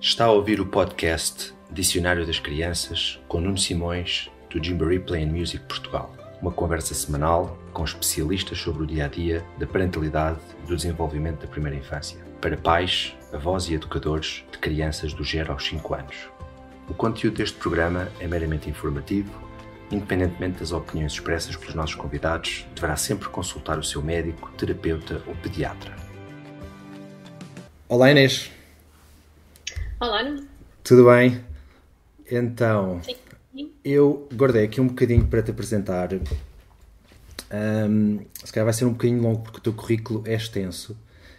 Está a ouvir o podcast Dicionário das Crianças com Nuno Simões, do Gymboree Play and Music Portugal. Uma conversa semanal com especialistas sobre o dia a dia da parentalidade e do desenvolvimento da primeira infância, para pais, avós e educadores de crianças do 0 aos 5 anos. O conteúdo deste programa é meramente informativo, independentemente das opiniões expressas pelos nossos convidados, deverá sempre consultar o seu médico, terapeuta ou pediatra. Olá Inês. Olá, Nuno. Tudo bem? Então, Sim. eu guardei aqui um bocadinho para te apresentar. Ahm, se calhar vai ser um bocadinho longo porque o teu currículo é extenso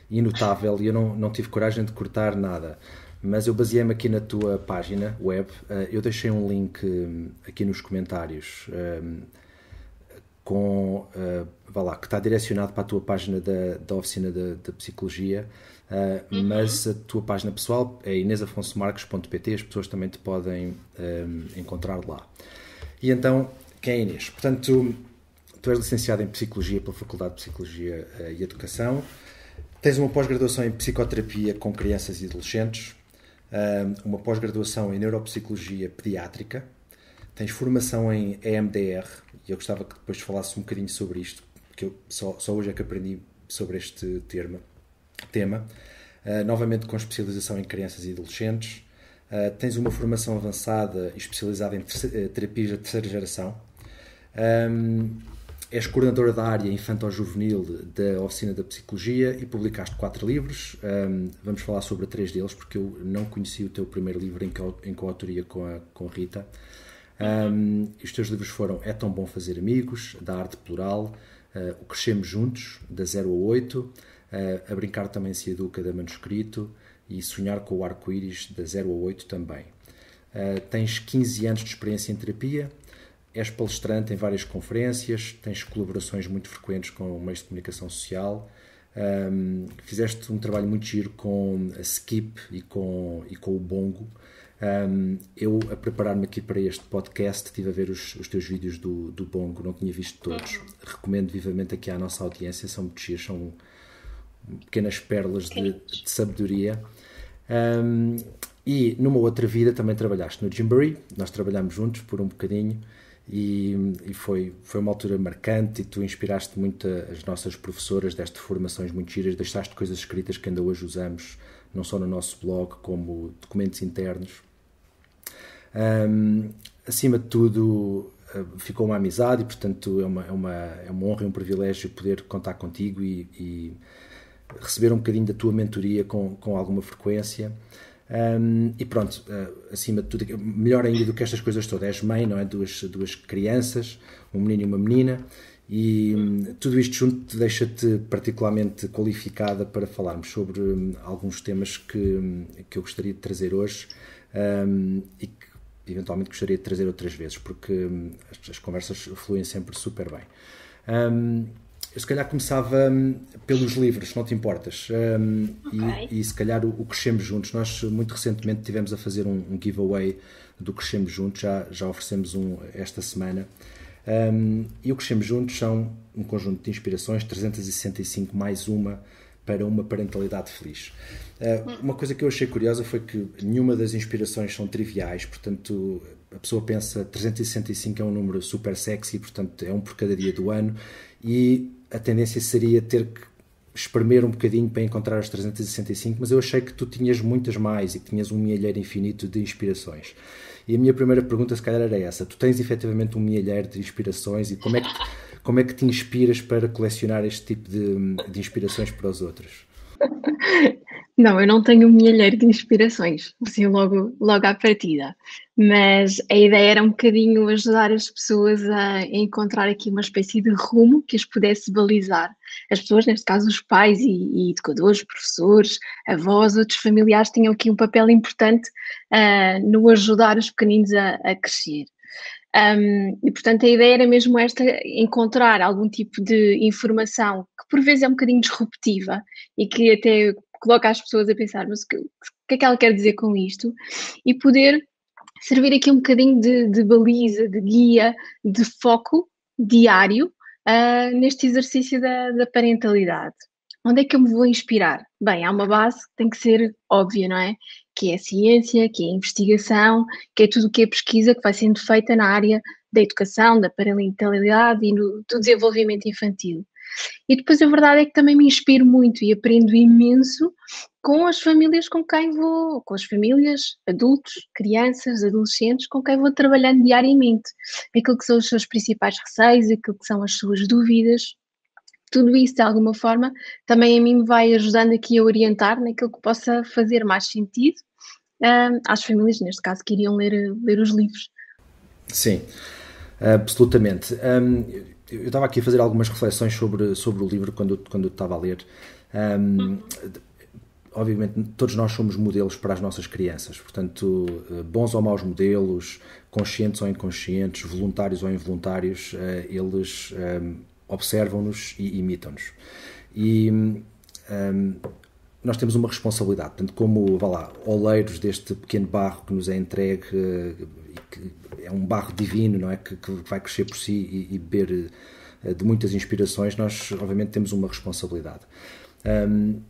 e notável e eu não, não tive coragem de cortar nada. Mas eu baseei-me aqui na tua página web. Ah, eu deixei um link hum, aqui nos comentários hum, com, uh, vá lá, que está direcionado para a tua página da, da oficina de, de psicologia, uh, mas a tua página pessoal é inesafonsomarcos.pt, as pessoas também te podem um, encontrar lá. E então, quem é Inês? Portanto, tu és licenciado em Psicologia pela Faculdade de Psicologia uh, e Educação, tens uma pós-graduação em Psicoterapia com crianças e adolescentes, uma pós-graduação em Neuropsicologia Pediátrica, tens formação em EMDR, e eu gostava que depois falasse um bocadinho sobre isto, porque eu só, só hoje é que aprendi sobre este termo, tema. Uh, novamente com especialização em crianças e adolescentes. Uh, tens uma formação avançada e especializada em terceira, terapias de terceira geração. Um, és coordenadora da área infanto-juvenil da Oficina da Psicologia e publicaste quatro livros. Um, vamos falar sobre três deles, porque eu não conheci o teu primeiro livro em, co em coautoria com a com Rita. Um, os teus livros foram É Tão Bom Fazer Amigos, da Arte Plural, uh, O Crescemos Juntos, da 0 a 8, uh, A Brincar Também Se Educa, da Manuscrito, e Sonhar com o Arco-Íris, da 0 a 8 também. Uh, tens 15 anos de experiência em terapia, és palestrante em várias conferências, tens colaborações muito frequentes com meios de comunicação social, um, fizeste um trabalho muito giro com a Skip e com, e com o Bongo, um, eu, a preparar-me aqui para este podcast, estive a ver os, os teus vídeos do, do Bongo, não tinha visto todos. Recomendo vivamente aqui à nossa audiência, são muito giros, são pequenas pérolas de, de sabedoria. Um, e numa outra vida também trabalhaste no Gymboree, nós trabalhámos juntos por um bocadinho e, e, foi, foi uma altura marcante e tu inspiraste muito as nossas professoras deste formações muito giras, deixaste coisas escritas que ainda hoje usamos, não só no nosso blog, como documentos internos. Um, acima de tudo, ficou uma amizade e, portanto, é uma, é uma, é uma honra e um privilégio poder contar contigo e, e receber um bocadinho da tua mentoria com, com alguma frequência. Um, e pronto, uh, acima de tudo, melhor ainda do que estas coisas todas, és mãe, não é? Duas, duas crianças, um menino e uma menina, e um, tudo isto junto deixa-te particularmente qualificada para falarmos sobre um, alguns temas que, que eu gostaria de trazer hoje e que eventualmente gostaria de trazer outras vezes, porque as, as conversas fluem sempre super bem. Eu se calhar começava pelos livros, não te importas. Um, okay. e, e, se calhar o, o, Crescemos Juntos. Nós muito recentemente tivemos a fazer um, um giveaway do Crescemos Juntos, já, já oferecemos um esta semana. Um, e o Crescemos Juntos são um conjunto de inspirações, 365 mais uma para uma parentalidade feliz. Uh, uma coisa que eu achei curiosa foi que nenhuma das inspirações são triviais, portanto a pessoa pensa 365 é um número super sexy, portanto é um por cada dia do ano e a tendência seria ter que espremer um bocadinho para encontrar as 365, mas eu achei que tu tinhas muitas mais e que tinhas um mielheiro infinito de inspirações. E a minha primeira pergunta, se calhar, era essa: tu tens efetivamente um mielheiro de inspirações e como é que, como é que te inspiras para colecionar este tipo de, de inspirações para os outros? Não, eu não tenho um milheiro de inspirações, assim logo, logo à partida. Mas a ideia era um bocadinho ajudar as pessoas a encontrar aqui uma espécie de rumo que as pudesse balizar. As pessoas, neste caso os pais e, e educadores, professores, avós, outros familiares, tinham aqui um papel importante uh, no ajudar os pequeninos a, a crescer. Um, e portanto a ideia era mesmo esta, encontrar algum tipo de informação que por vezes é um bocadinho disruptiva e que até coloca as pessoas a pensar, mas o que, que é que ela quer dizer com isto? E poder servir aqui um bocadinho de, de baliza, de guia, de foco diário uh, neste exercício da, da, parentalidade. onde é que eu me vou inspirar? Bem, há uma base que tem que ser óbvia, não é? Que é ciência, que é investigação, que é tudo o que é pesquisa que vai sendo feita na área da educação, da parentalidade e no, do desenvolvimento infantil. E depois a verdade é que também me inspiro muito e aprendo imenso com as famílias com quem vou, com as famílias, adultos, crianças, adolescentes, com quem vou trabalhando diariamente. Aquilo que são os seus principais receios, aquilo que são as suas dúvidas, tudo isso de alguma forma também a mim me vai ajudando aqui a orientar naquilo que possa fazer mais sentido uh, às famílias, neste caso, que iriam ler, ler os livros. Sim, absolutamente. Um, eu estava aqui a fazer algumas reflexões sobre, sobre o livro quando, quando estava a ler. Um, obviamente, todos nós somos modelos para as nossas crianças, portanto, eh, bons ou maus modelos, conscientes ou inconscientes, voluntários ou involuntários, eh, eles observam-nos e imitam-nos. E um, nós temos uma responsabilidade, portanto, como, vá lá, oleiros deste pequeno barro que nos é entregue, eh, que é um barro divino, não é? Que, que vai crescer por si e, e beber eh, de muitas inspirações, nós, obviamente, temos uma responsabilidade. Um,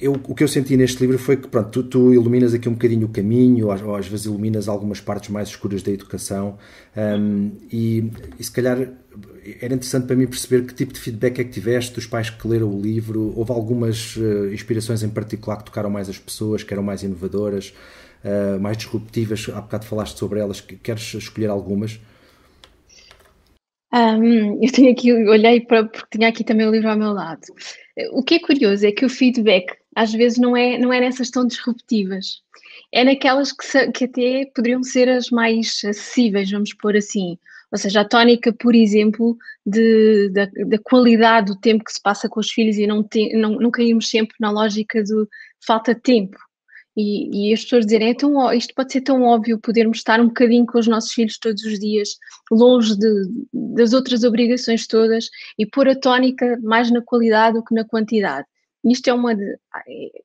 eu, o que eu senti neste livro foi que pronto, tu, tu iluminas aqui um bocadinho o caminho, ou, ou, às vezes iluminas algumas partes mais escuras da educação, um, e, e, se calhar era interessante para mim perceber que tipo de feedback é que tiveste dos pais que leram o livro. Houve algumas uh, inspirações em particular que tocaram mais as pessoas, que eram mais inovadoras, uh, mais disruptivas. Há bocado falaste sobre elas, queres escolher algumas? Um, eu tenho aqui, olhei para, porque tinha aqui também o livro ao meu lado. O que é curioso é que o feedback às vezes não é, não é nessas tão disruptivas, é naquelas que, que até poderiam ser as mais acessíveis, vamos pôr assim. Ou seja, a tónica, por exemplo, de, da, da, qualidade do tempo que se passa com os filhos e não, te, não, não caímos sempre na lógica de falta de tempo. E, e as pessoas dizerem, é tão, isto pode ser tão óbvio, podermos estar um bocadinho com os nossos filhos todos os dias, longe de, das outras obrigações todas, e pôr a tónica mais na qualidade do que na quantidade. Isto é uma. De,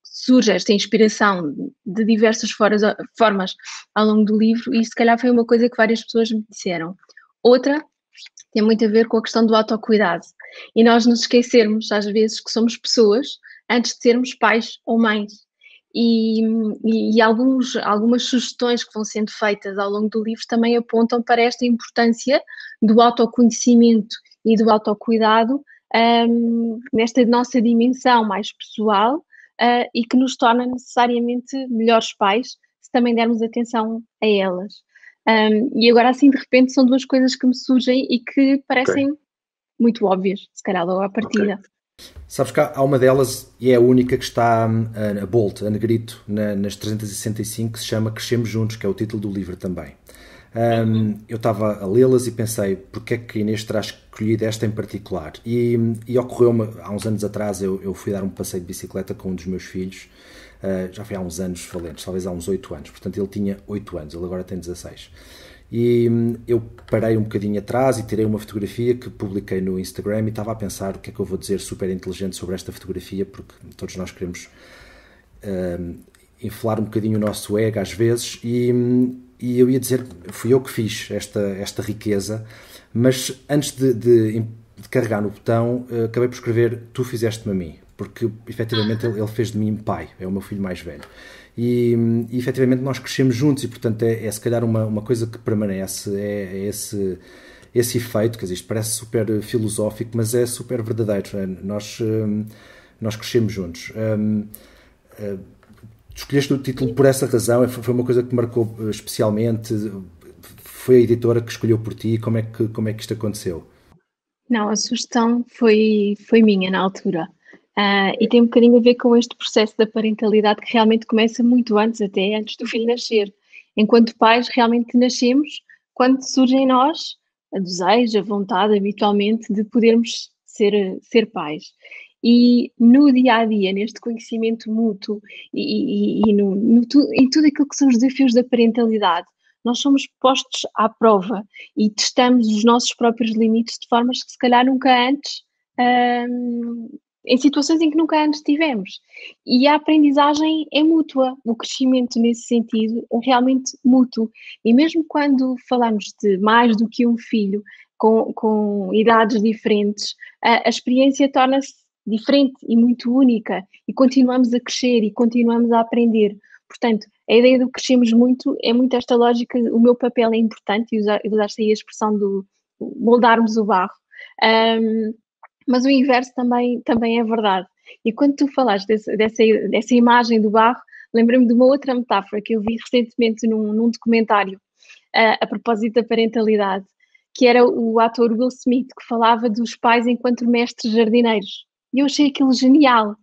surge esta inspiração de diversas foras, formas ao longo do livro, e se calhar foi uma coisa que várias pessoas me disseram. Outra tem muito a ver com a questão do autocuidado. E nós nos esquecermos, às vezes, que somos pessoas antes de sermos pais ou mães. E, e, e, alguns, algumas sugestões que vão sendo feitas ao longo do livro também apontam para esta importância do autoconhecimento e do autocuidado um, nesta nossa dimensão mais pessoal uh, e que nos torna necessariamente melhores pais se também dermos atenção a elas. Um, e agora, assim, de repente, são duas coisas que me surgem e que parecem okay. muito óbvias, se calhar logo à partida. Okay. Sabes que há uma delas, e é a única que está a Bolt, a negrito, na, nas 365, que se chama Crescemos Juntos, que é o título do livro também. Um, eu estava a lê-las e pensei porque é que Inês terá escolhido esta em particular. E, e ocorreu-me, há uns anos atrás, eu, eu, fui dar um passeio de bicicleta com um dos meus filhos, uh, já foi há uns anos valentes, talvez há uns 8 anos, portanto ele tinha 8 anos, ele agora tem 16. E hum, eu parei um bocadinho atrás e tirei uma fotografia que publiquei no Instagram e estava a pensar o que é que eu vou dizer super inteligente sobre esta fotografia, porque todos nós queremos uh, inflar um bocadinho o nosso ego às vezes. E, hum, e eu ia dizer, fui eu que fiz esta, esta riqueza, mas antes de, de, de carregar no botão, uh, acabei por escrever: Tu fizeste-me a mim, porque efetivamente ele, ele, fez de mim pai, é o meu filho mais velho. E, e efetivamente nós crescemos juntos, e portanto é, é se calhar uma, uma coisa que permanece, é, é esse esse efeito, quer dizer, isto parece super filosófico, mas é super verdadeiro. É? Nós, hum, nós crescemos juntos. Um, uh, escolheste o título por essa razão? Foi uma coisa que marcou eh, especialmente? Foi a editora que escolheu por ti? Como é que, como é que isto aconteceu? Não, a sugestão foi, foi minha na altura. Uh, e tem um bocadinho a ver com este processo da parentalidade que realmente começa muito antes, até antes do filho nascer. Enquanto pais, realmente nascemos quando surge em nós a desejo, a vontade, habitualmente, de podermos ser, ser pais. E no dia a dia, neste conhecimento mútuo e, e, e no, no, em tudo aquilo que são os desafios da parentalidade, nós somos postos à prova e testamos os nossos próprios limites de formas que se calhar nunca antes, hum, em situações em que nunca antes tivemos. E a aprendizagem é mútua, o crescimento nesse sentido é realmente mútuo. E mesmo quando falamos de mais do que um filho, com, com idades diferentes, a, a experiência torna-se diferente e muito única e continuamos a crescer e continuamos a aprender. Portanto, a ideia do crescemos muito é muito esta lógica, o meu papel é importante, e usar, usaste aí a expressão do moldarmos o barro, um, mas o inverso também, também é verdade. E quando tu falaste desse, dessa, dessa imagem do barro, lembrei-me de uma outra metáfora que eu vi recentemente num, num documentário uh, a propósito da parentalidade, que era o ator Will Smith, que falava dos pais enquanto mestres jardineiros. E eu achei aquilo genial.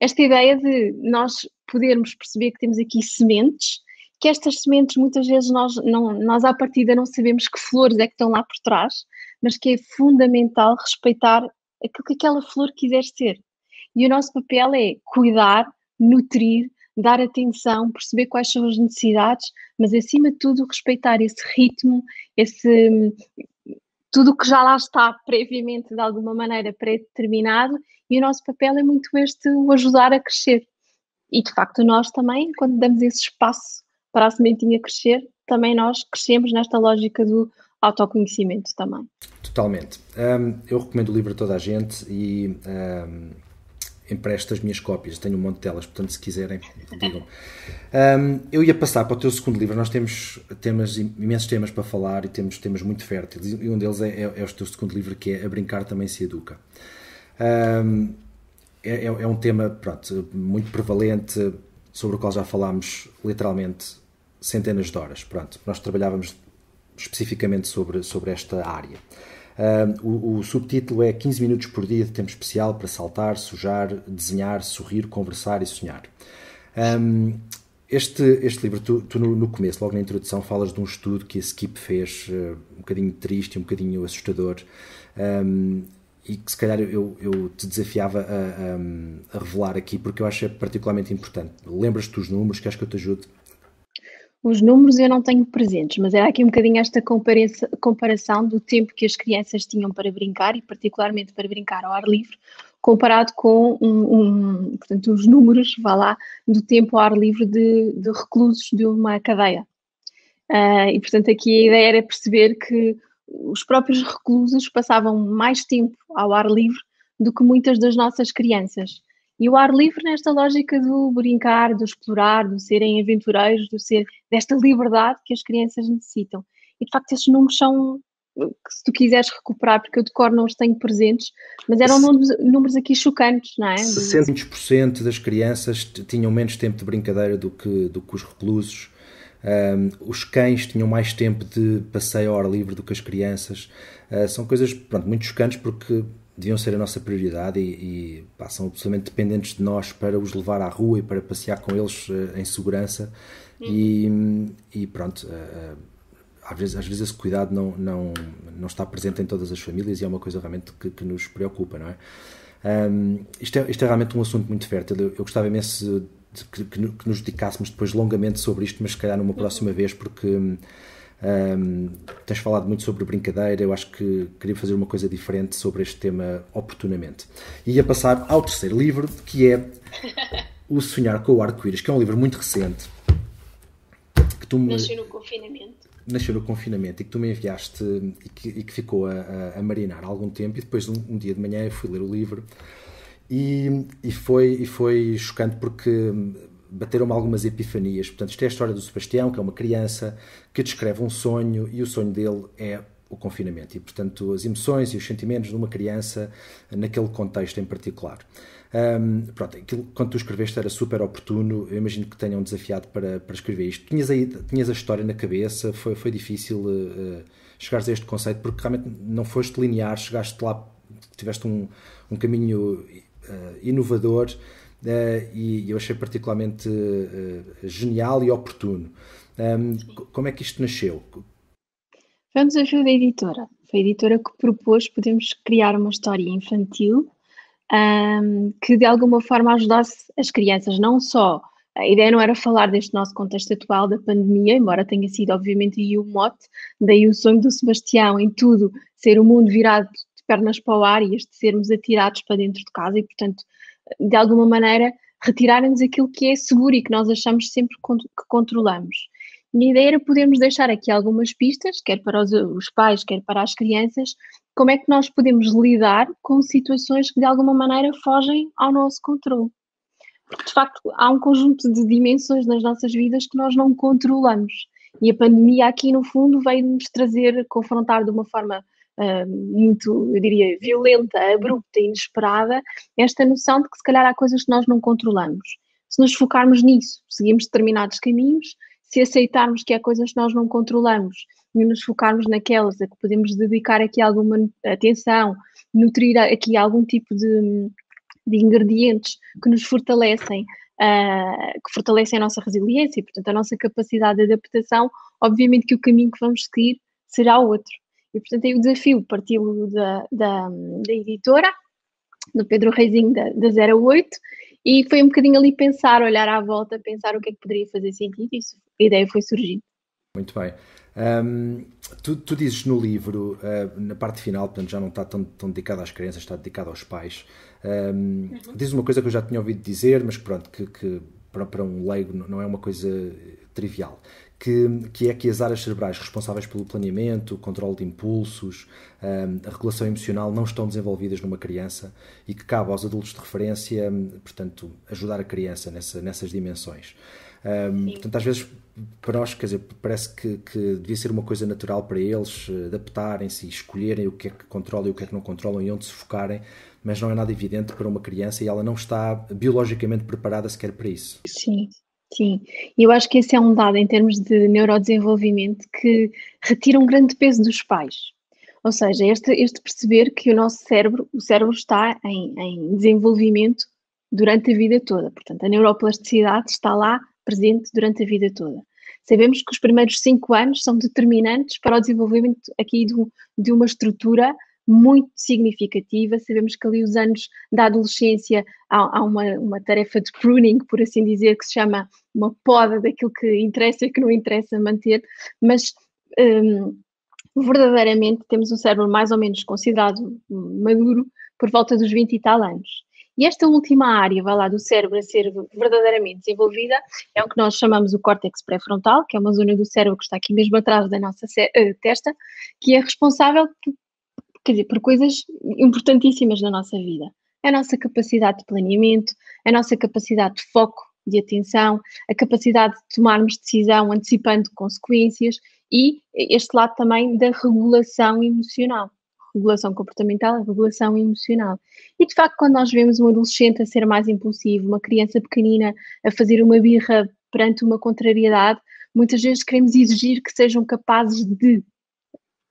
Esta ideia de nós podermos perceber que temos aqui sementes, que estas sementes muitas vezes nós, não, nós à partida não sabemos que flores é que estão lá por trás, mas que é fundamental respeitar aquilo que aquela flor quiser ser. E o nosso papel é cuidar, nutrir, dar atenção, perceber quais são as necessidades, mas acima de tudo respeitar esse ritmo, esse tudo que já lá está previamente de alguma maneira pré-determinado e o nosso papel é muito este o ajudar a crescer. E de facto nós também, quando damos esse espaço para a sementinha crescer, também nós crescemos nesta lógica do autoconhecimento também. Totalmente. Um, eu recomendo o livro a toda a gente e um, empresto as minhas cópias, tenho um monte delas, portanto, se quiserem, digam. Um, eu ia passar para o teu segundo livro, nós temos temas, imensos temas para falar e temos temas muito férteis, e um deles é, é, é o teu segundo livro, que é A Brincar Também Se Educa. Um, é, é, é, um tema pronto, muito prevalente, sobre o qual já falámos literalmente centenas de horas. Pronto, nós trabalhávamos especificamente sobre, sobre esta área. o, o, subtítulo é 15 minutos por dia de tempo especial para saltar, sujar, desenhar, sorrir, conversar e sonhar. Um, este, este livro, tu, tu no, no, começo, logo na introdução, falas de um estudo que a Skip fez, uh, um bocadinho triste, um bocadinho assustador, um, e que se calhar eu, eu te desafiava a, a, a, revelar aqui, porque eu acho particularmente importante. Lembras-te dos números, queres que eu te ajude? Os números eu não tenho presentes, mas era aqui um bocadinho esta comparação do tempo que as crianças tinham para brincar, e particularmente para brincar ao ar livre, comparado com um, um, portanto, os números, vá lá, do tempo ao ar livre de, de reclusos de uma cadeia. Uh, e, portanto, aqui a ideia era perceber que os próprios reclusos passavam mais tempo ao ar livre do que muitas das nossas crianças. E o ar livre nesta lógica do brincar, do explorar, do serem aventureiros, do ser desta liberdade que as crianças necessitam. E de facto esses números são se tu quiseres recuperar, porque eu de cor não os tenho presentes, mas eram números, números aqui chocantes, não é? 60% das crianças tinham menos tempo de brincadeira do que, do que os reclusos. Um, os cães tinham mais tempo de passeio ao ar livre do que as crianças. Uh, são coisas pronto, muito chocantes porque deviam ser a nossa prioridade e, e pá, são absolutamente dependentes de nós para os levar à rua e para passear com eles uh, em segurança. Uhum. E, e, pronto, uh, às, vezes, às vezes esse cuidado não, não, não está presente em todas as famílias e é uma coisa realmente que, que nos preocupa, não é? Um, isto, é, isto é realmente um assunto muito fértil. Eu, eu gostava imenso que, que, que, nos dedicássemos depois longamente sobre isto, mas se calhar numa próxima vez, porque um, tens falado muito sobre brincadeira, eu acho que queria fazer uma coisa diferente sobre este tema oportunamente. E ia passar ao terceiro livro, que é O Sonhar com o Arco-Íris, que é um livro muito recente. Que tu me... Nasceu no confinamento. Nasceu no confinamento e que tu me enviaste e que, e que ficou a, a, a, marinar há algum tempo. E depois, um, um dia de manhã, eu fui ler o livro e, e, foi, e foi chocante porque bateram-me algumas epifanias. Portanto, isto é a história do Sebastião, que é uma criança que descreve um sonho e o sonho dele é o confinamento. E, portanto, as emoções e os sentimentos de uma criança naquele contexto em particular. Um, pronto, aquilo, quando tu escreveste era super oportuno, eu imagino que tenham desafiado para, para escrever isto. Tinhas, aí, tinhas a história na cabeça, foi, foi difícil uh, chegares a este conceito, porque realmente não foste linear, chegaste lá, tiveste um, um caminho uh, inovador e eu achei particularmente uh, genial e oportuno. Como é que isto nasceu? Foi um desafio da editora. Foi a editora que propôs podermos criar uma história infantil um, que de alguma forma ajudasse as crianças, não só a ideia não era falar deste nosso contexto atual da pandemia, embora tenha sido obviamente aí o mote, daí o sonho do Sebastião em tudo ser o mundo virado pernas para o ar e este sermos atirados para dentro de casa e, portanto, de alguma maneira, retirarem-nos aquilo que é seguro e que nós achamos sempre que controlamos. Minha ideia era podermos deixar aqui algumas pistas, quer para os, os pais, quer para as crianças, como é que nós podemos lidar com situações que de alguma maneira fogem ao nosso controle. Porque de facto há um conjunto de dimensões nas nossas vidas que nós não controlamos. E a pandemia aqui no fundo veio-nos trazer, confrontar de uma forma muito, eu diria, violenta, abrupta, inesperada, esta noção de que se calhar há coisas que nós não controlamos. Se nos focarmos nisso, seguimos determinados caminhos, se aceitarmos que há coisas que nós não controlamos e nos focarmos naquelas a que podemos dedicar aqui alguma atenção, nutrir aqui algum tipo de, de ingredientes que nos fortalecem, uh, que fortalecem a nossa resiliência e, portanto, a nossa capacidade de adaptação, obviamente que o caminho que vamos seguir será outro. E, portanto, aí o desafio partiu da, da, da editora, do Pedro Reizinho da, da 08, e foi um bocadinho ali pensar, olhar à volta, pensar o que é que poderia fazer sentido, e isso, a ideia foi surgindo. Muito bem. Um, tu, tu, dizes no livro, uh, na parte final, portanto já não está tão, tão dedicado às crianças, está dedicado aos pais. Um, uhum. Dizes uma coisa que eu já tinha ouvido dizer, mas pronto, que, que para, para, um leigo não é uma coisa trivial. Que, que, é que as áreas cerebrais responsáveis pelo planeamento, o controle de impulsos, um, a regulação emocional não estão desenvolvidas numa criança e que cabe aos adultos de referência, portanto, ajudar a criança nessa, nessas dimensões. Um, portanto, às vezes para nós, quer dizer, parece que, que, devia ser uma coisa natural para eles eh, adaptarem-se e escolherem o que é que controlam e o que é que não controlam e onde se focarem, mas não é nada evidente para uma criança e ela não está biologicamente preparada sequer para isso. Sim, sim. E eu acho que esse é um dado em termos de neurodesenvolvimento que retira um grande peso dos pais. Ou seja, este, este perceber que o nosso cérebro, o cérebro está em, em desenvolvimento durante a vida toda. Portanto, a neuroplasticidade está lá presente durante a vida toda. Sabemos que os primeiros cinco anos são determinantes para o desenvolvimento aqui de, de uma estrutura muito significativa. Sabemos que ali os anos da adolescência há, há uma, uma, tarefa de pruning, por assim dizer, que se chama uma poda daquilo que interessa e que não interessa manter, mas um, verdadeiramente temos um cérebro mais ou menos considerado maduro por volta dos 20 e tal anos. E esta última área, vai lá, do cérebro a ser verdadeiramente desenvolvida, é o que nós chamamos o córtex pré-frontal, que é uma zona do cérebro que está aqui mesmo atrás da nossa uh, testa, que é responsável quer dizer, por coisas importantíssimas na nossa vida. A nossa capacidade de planeamento, a nossa capacidade de foco, de atenção, a capacidade de tomarmos decisão antecipando consequências e este lado também da regulação emocional regulação comportamental, regulação emocional. E de facto, quando nós vemos um adolescente a ser mais impulsivo, uma criança pequenina a fazer uma birra perante uma contrariedade, muitas vezes queremos exigir que sejam capazes de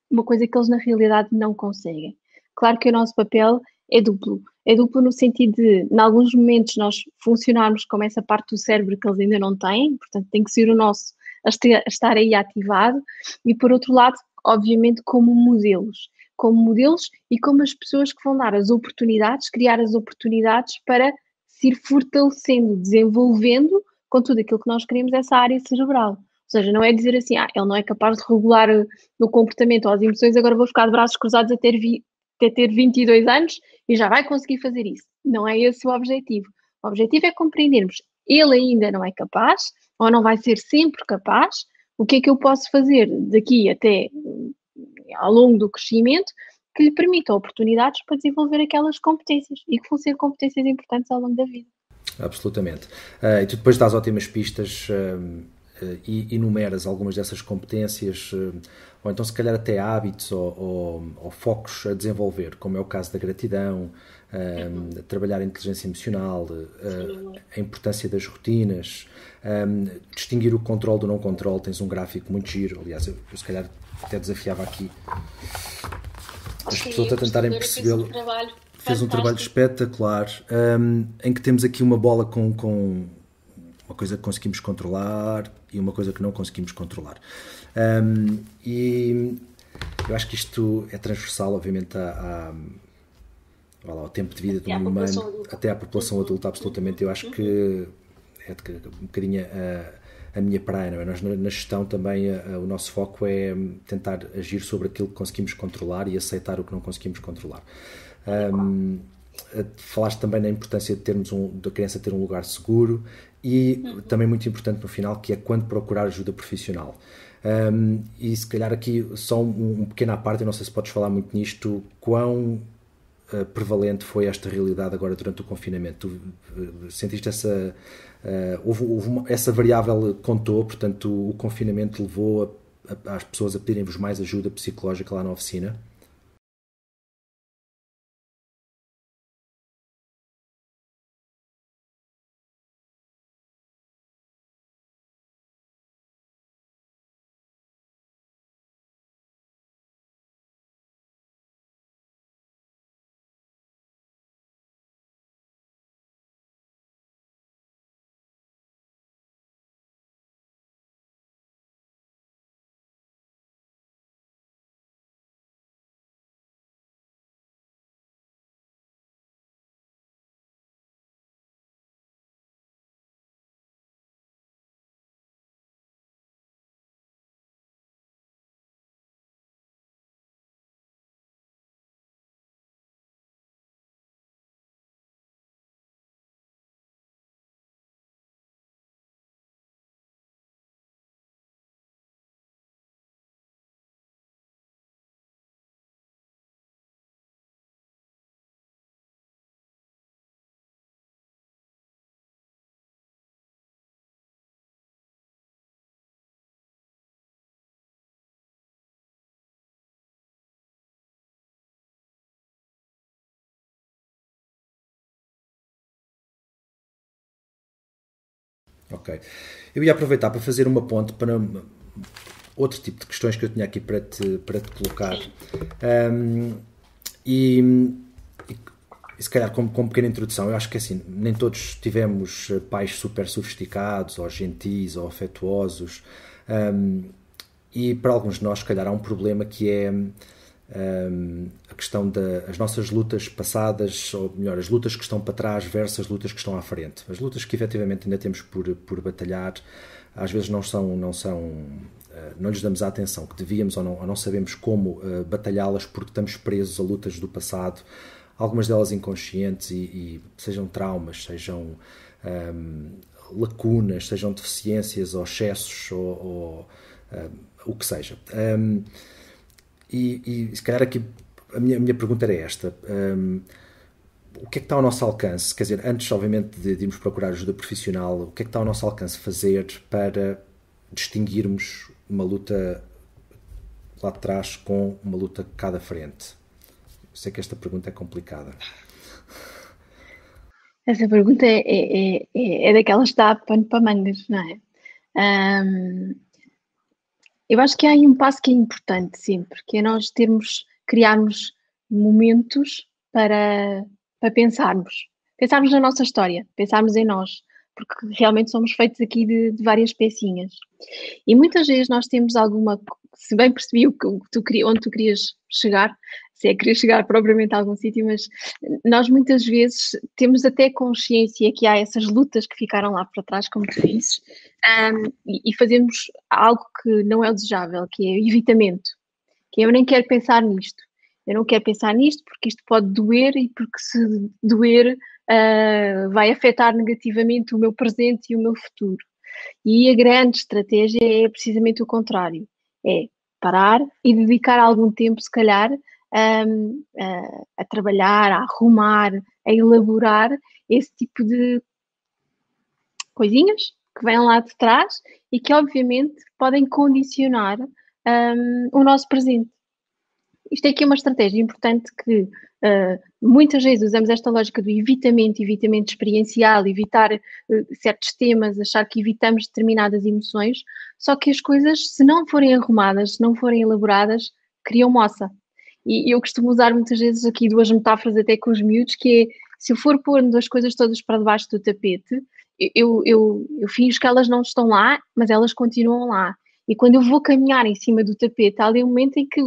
uma coisa que eles na realidade não conseguem. Claro que o nosso papel é duplo. É duplo no sentido de, em alguns momentos, nós funcionarmos como essa parte do cérebro que eles ainda não têm, portanto, tem que ser o nosso a estar aí ativado, e por outro lado, obviamente, como modelos como modelos e como as pessoas que vão dar as oportunidades, criar as oportunidades para se ir fortalecendo, desenvolvendo com tudo aquilo que nós queremos essa área cerebral. Ou seja, não é dizer assim, ah, ele não é capaz de regular o comportamento ou as emoções, agora vou ficar de braços cruzados até ter, até ter 22 anos e já vai conseguir fazer isso. Não é esse o objetivo. O objetivo é compreendermos, ele ainda não é capaz, ou não vai ser sempre capaz, o que é que eu posso fazer daqui até ao longo do crescimento que lhe permitam oportunidades para desenvolver aquelas competências e que vão ser competências importantes ao longo da vida. Absolutamente. Uh, e tu depois dás ótimas pistas uh, e enumeras algumas dessas competências, ou então se calhar até hábitos ou, ou, ou, focos a desenvolver, como é o caso da gratidão, uhum. trabalhar a inteligência emocional, a importância das rotinas, distinguir o controle do não controle. Tens um gráfico muito giro, aliás, eu, eu se calhar até desafiava aqui as pessoas a tentarem percebê-lo. Fez um trabalho espetacular um, em que temos aqui uma bola com, com uma coisa que conseguimos controlar e uma coisa que não conseguimos controlar. Um, e eu acho que isto é transversal, obviamente, a, a, ao tempo de vida do humano, até à população adulta, absolutamente. Eu acho que é um bocadinho a a minha praia. Não é? Nós, na gestão, também a, a, o nosso foco é tentar agir sobre aquilo que conseguimos controlar e aceitar o que não conseguimos controlar. Um, falaste também na importância de termos um, da criança ter um lugar seguro e uhum. também muito importante no final que é quando procurar ajuda profissional. Um, e se calhar aqui só um, um pequeno à parte, eu não sei se podes falar muito nisto, quão uh, prevalente foi esta realidade agora durante o confinamento? Tu uh, sentiste essa. Uh, houve, houve uma, essa variável contou, portanto, o, o confinamento levou a, a, as pessoas a pedirem-vos mais ajuda psicológica lá na oficina? Ok. Eu ia aproveitar para fazer uma ponte para outro tipo de questões que eu tinha aqui para te, para te colocar. Um, e, e, se calhar, como, como pequena introdução, eu acho que assim, nem todos tivemos pais super sofisticados, ou gentis, ou afetuosos. Um, e para alguns de nós, se calhar, há um problema que é um, a questão das nossas lutas passadas, ou melhor, as lutas que estão para trás versus as lutas que estão à frente. As lutas que efetivamente ainda temos por, por batalhar, às vezes não são, não são, uh, não lhes damos a atenção que devíamos ou não, ou não sabemos como uh, batalhá-las porque estamos presos a lutas do passado, algumas delas inconscientes e, e sejam traumas, sejam um, lacunas, sejam deficiências ou excessos ou, ou o que seja. Um, e, e se calhar aqui a minha, a minha pergunta era esta. Um, o que é que está ao nosso alcance? Quer dizer, antes, obviamente, de, de irmos procurar ajuda profissional, o que é que está ao nosso alcance fazer para distinguirmos uma luta lá de trás com uma luta cá da frente? Sei que esta pergunta é complicada. Essa pergunta é, é, é, é daquelas que dá pano para mangas, não é? Um, eu acho que há aí um passo que é importante sempre, que é nós termos, criarmos momentos para, para pensarmos. Pensarmos na nossa história, pensarmos em nós, porque realmente somos feitos aqui de, de várias pecinhas. E muitas vezes nós temos alguma, se bem percebi o que, tu, onde tu querias chegar, se é querer chegar propriamente a algum sítio, mas nós muitas vezes temos até consciência que há essas lutas que ficaram lá para trás, como tu dizes, um, e, e, fazemos algo que não é desejável, que é evitamento, que eu nem quero pensar nisto. Eu não quero pensar nisto porque isto pode doer e porque se doer uh, vai afetar negativamente o meu presente e o meu futuro. E a grande estratégia é precisamente o contrário, é parar e dedicar algum tempo, se calhar, a, a trabalhar, a arrumar, a elaborar esse tipo de coisinhas que vêm lá de trás e que, obviamente, podem condicionar um, o nosso presente. Isto é aqui uma estratégia importante que uh, muitas vezes usamos esta lógica do evitamento, evitamento experiencial, evitar uh, certos temas, achar que evitamos determinadas emoções, só que as coisas, se não forem arrumadas, se não forem elaboradas, criam moça. E eu costumo usar muitas vezes aqui duas metáforas até com os miúdos, que é, se eu for pôr as coisas todas para debaixo do tapete, eu, eu, eu finjo que elas não estão lá, mas elas continuam lá. E quando eu vou caminhar em cima do tapete, há ali um momento em que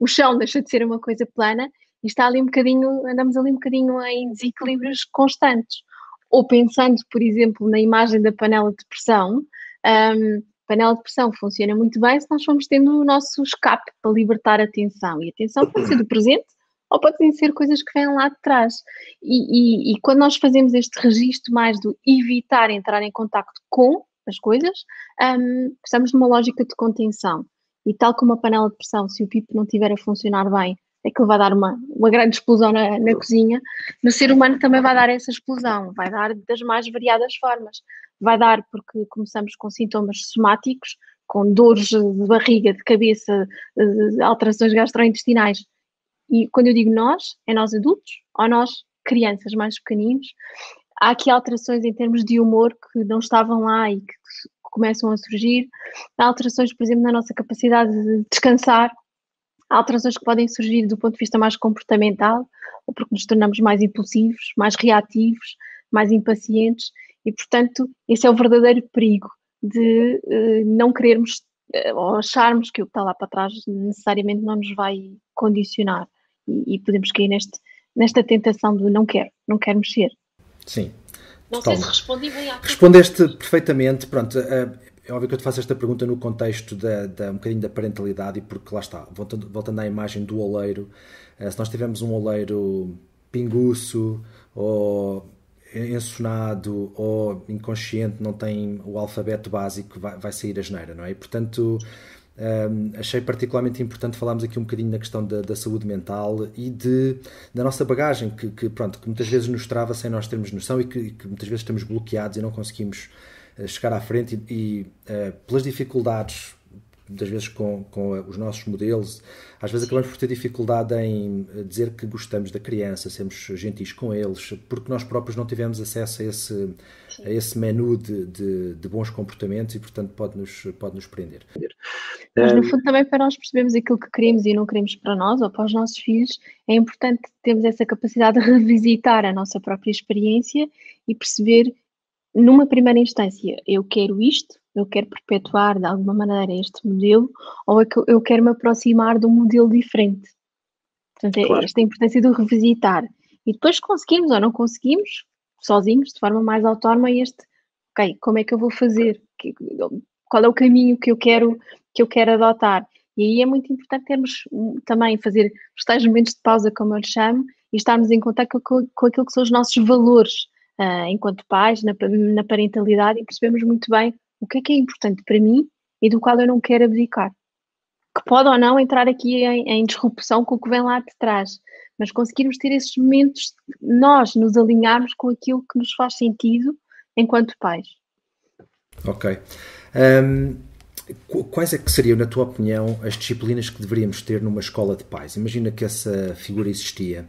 o chão deixa de ser uma coisa plana e está ali um bocadinho, andamos ali um bocadinho em desequilíbrios constantes. Ou pensando, por exemplo, na imagem da panela de pressão, um, panela de pressão funciona muito bem se nós formos tendo o nosso escape para libertar a tensão. E a tensão pode ser do presente ou podem ser coisas que vêm lá de trás. E, e, e, quando nós fazemos este registro mais do evitar entrar em contacto com, as coisas, um, estamos numa lógica de contenção. E tal como a panela de pressão, se o pipo não estiver a funcionar bem, aquilo vai dar uma, uma grande explosão na, na cozinha. No ser humano também vai dar essa explosão, vai dar das mais variadas formas. Vai dar porque começamos com sintomas somáticos, com dores de barriga, de cabeça, alterações gastrointestinais. E quando eu digo nós, é nós adultos ou nós crianças mais pequeninos. Há aqui alterações em termos de humor que não estavam lá e que começam a surgir. Há alterações, por exemplo, na nossa capacidade de descansar. Há alterações que podem surgir do ponto de vista mais comportamental, ou porque nos tornamos mais impulsivos, mais reativos, mais impacientes. E, portanto, esse é o verdadeiro perigo de uh, não querermos uh, ou acharmos que o que está lá para trás necessariamente não nos vai condicionar e, e podemos cair neste, nesta tentação do não quero, não quero mexer. Sim. Não sei se respondi bem à Respondeste perfeitamente, pronto. Eh, é óbvio que eu te faço esta pergunta no contexto da, da, um bocadinho da parentalidade e porque lá está, voltando, voltando à imagem do oleiro, se nós tivermos um oleiro pinguço ou ensonado ou inconsciente, não tem o alfabeto básico, vai, vai sair a geneira, não é? E, portanto, um, achei particularmente importante falarmos aqui um bocadinho na questão da, da saúde mental e de, da nossa bagagem, que, que, pronto, que muitas vezes nos trava sem nós termos noção e que, que muitas vezes estamos bloqueados e não conseguimos chegar à frente e, e uh, pelas dificuldades muitas vezes com, com os nossos modelos, às vezes acabamos por ter dificuldade em eh, dizer que gostamos da criança, sermos gentis com eles, porque nós próprios não tivemos acesso a esse, a esse menu de, de, de, bons comportamentos e, portanto, pode-nos pode -nos prender. Mas, no fundo, também para nós percebermos aquilo que queremos e não queremos para nós ou para os nossos filhos, é importante termos essa capacidade de revisitar a nossa própria experiência e perceber, numa primeira instância, eu quero isto, eu quero perpetuar de alguma maneira este modelo ou é que eu quero me aproximar de um modelo diferente. Portanto, é claro. esta importância do revisitar. E depois conseguimos ou não conseguimos, sozinhos, de forma mais autónoma, este, ok, como é que eu vou fazer? Qual é o caminho que eu quero, que eu quero adotar? E aí é muito importante termos também fazer os tais momentos de pausa, como eu lhe chamo, e estarmos em contato com, com aquilo que são os nossos valores uh, enquanto pais, na, na parentalidade, e percebemos muito bem o que é que é importante para mim e do qual eu não quero abdicar. Que pode ou não entrar aqui em, em disrupção com o que vem lá de trás, mas conseguirmos ter esses momentos, nós nos alinharmos com aquilo que nos faz sentido enquanto pais. Ok. Um, quais é que seriam, na tua opinião, as disciplinas que deveríamos ter numa escola de pais? Imagina que essa figura existia.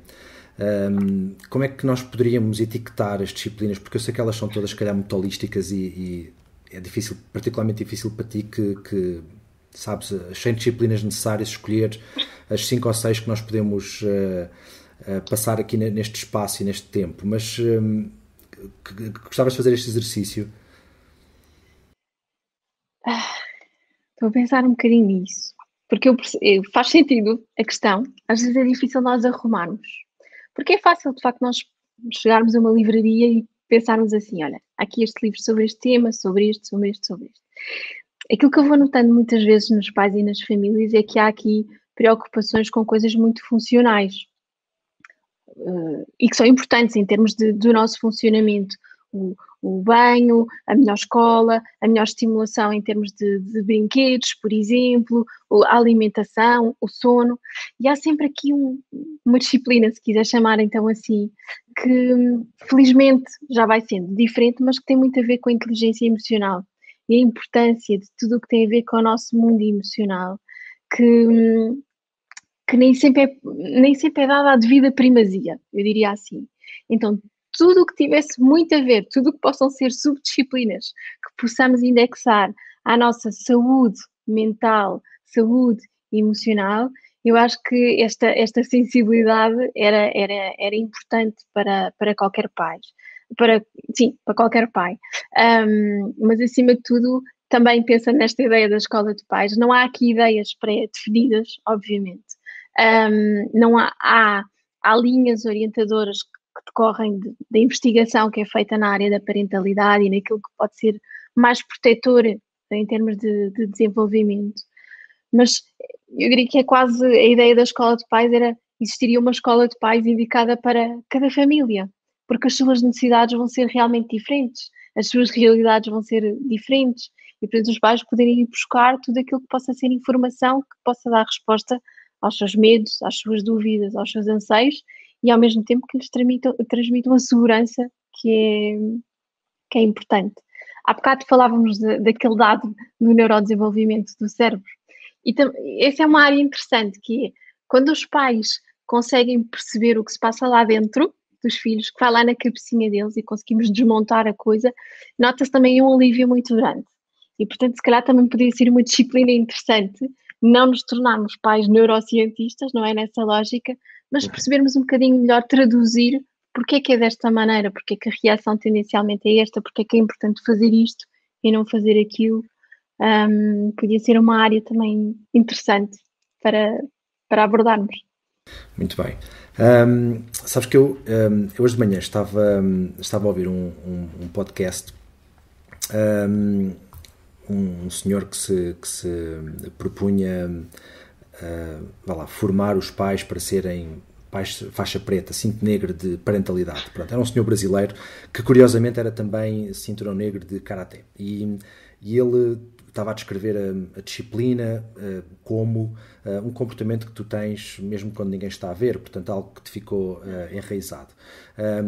Um, como é que nós poderíamos etiquetar as disciplinas? Porque eu sei que elas são todas, se calhar, muito holísticas e, e é difícil, particularmente difícil para ti que, que sabes, as 100 disciplinas necessárias, escolher as 5 ou 6 que nós podemos uh, uh, passar aqui neste espaço e neste tempo. Mas um, que, que gostavas de fazer este exercício? Estou a pensar um bocadinho nisso. Porque eu, eu, faz sentido a questão, às vezes é difícil nós arrumarmos. Porque é fácil, de facto, nós chegarmos a uma livraria e pensarmos assim: olha, aqui este livro sobre este tema, sobre este, sobre este, sobre este. Aquilo que eu vou notando muitas vezes nos pais e nas famílias é que há aqui preocupações com coisas muito funcionais uh, e que são importantes em termos de, do nosso funcionamento. O, o, banho, a melhor escola, a melhor estimulação em termos de, de brinquedos, por exemplo, a alimentação, o sono. E há sempre aqui um, uma disciplina, se quiser chamar então assim, que felizmente já vai sendo diferente, mas que tem muito a ver com a inteligência emocional e a importância de tudo o que tem a ver com o nosso mundo emocional, que, que nem, sempre é, nem sempre é dada a devida primazia, eu diria assim. Então, tudo o que tivesse muito a ver, tudo o que possam ser subdisciplinas que possamos indexar à nossa saúde mental, saúde emocional, eu acho que esta, esta sensibilidade era, era, era importante para, para qualquer pai. Para, sim, para qualquer pai. Um, mas acima de tudo, também pensando nesta ideia da escola de pais, não há aqui ideias pré-definidas, obviamente. Um, não há, há, há linhas orientadoras que decorrem de, da investigação que é feita na área da parentalidade e naquilo que pode ser mais protetor em termos de, de desenvolvimento. Mas eu diria que é quase a ideia da escola de pais era existiria uma escola de pais indicada para cada família, porque as suas necessidades vão ser realmente diferentes. as suas realidades vão ser diferentes e, portanto, os pais poderem ir buscar tudo aquilo que possa ser informação que possa dar resposta aos seus medos, às suas dúvidas, aos seus anseios e ao mesmo tempo que lhes transmitam, a segurança que é, que é importante. Há bocado falávamos de, daquele dado do neurodesenvolvimento do cérebro. E essa é uma área interessante, que é quando os pais conseguem perceber o que se passa lá dentro dos filhos, que vai lá na cabecinha deles e conseguimos desmontar a coisa, nota-se também um alívio muito grande. E, portanto, se calhar também poderia ser uma disciplina interessante não nos tornarmos pais neurocientistas, não é nessa lógica, mas percebermos um bocadinho melhor traduzir porque é que é desta maneira, porque é que a reação tendencialmente é esta, porque é que é importante fazer isto e não fazer aquilo. Um, podia ser uma área também interessante para, para abordarmos. Muito bem. Um, sabes que eu, um, eu, hoje de manhã estava, estava a ouvir um, um podcast um, um senhor que se, que se propunha uh, lá, formar os pais para serem pais faixa preta, cinto negro de parentalidade. Pronto, era um senhor brasileiro que curiosamente era também cinturão negro de karaté. E, e ele estava a descrever a, a disciplina uh, como uh, um comportamento que tu tens mesmo quando ninguém está a ver, portanto algo que te ficou uh, enraizado.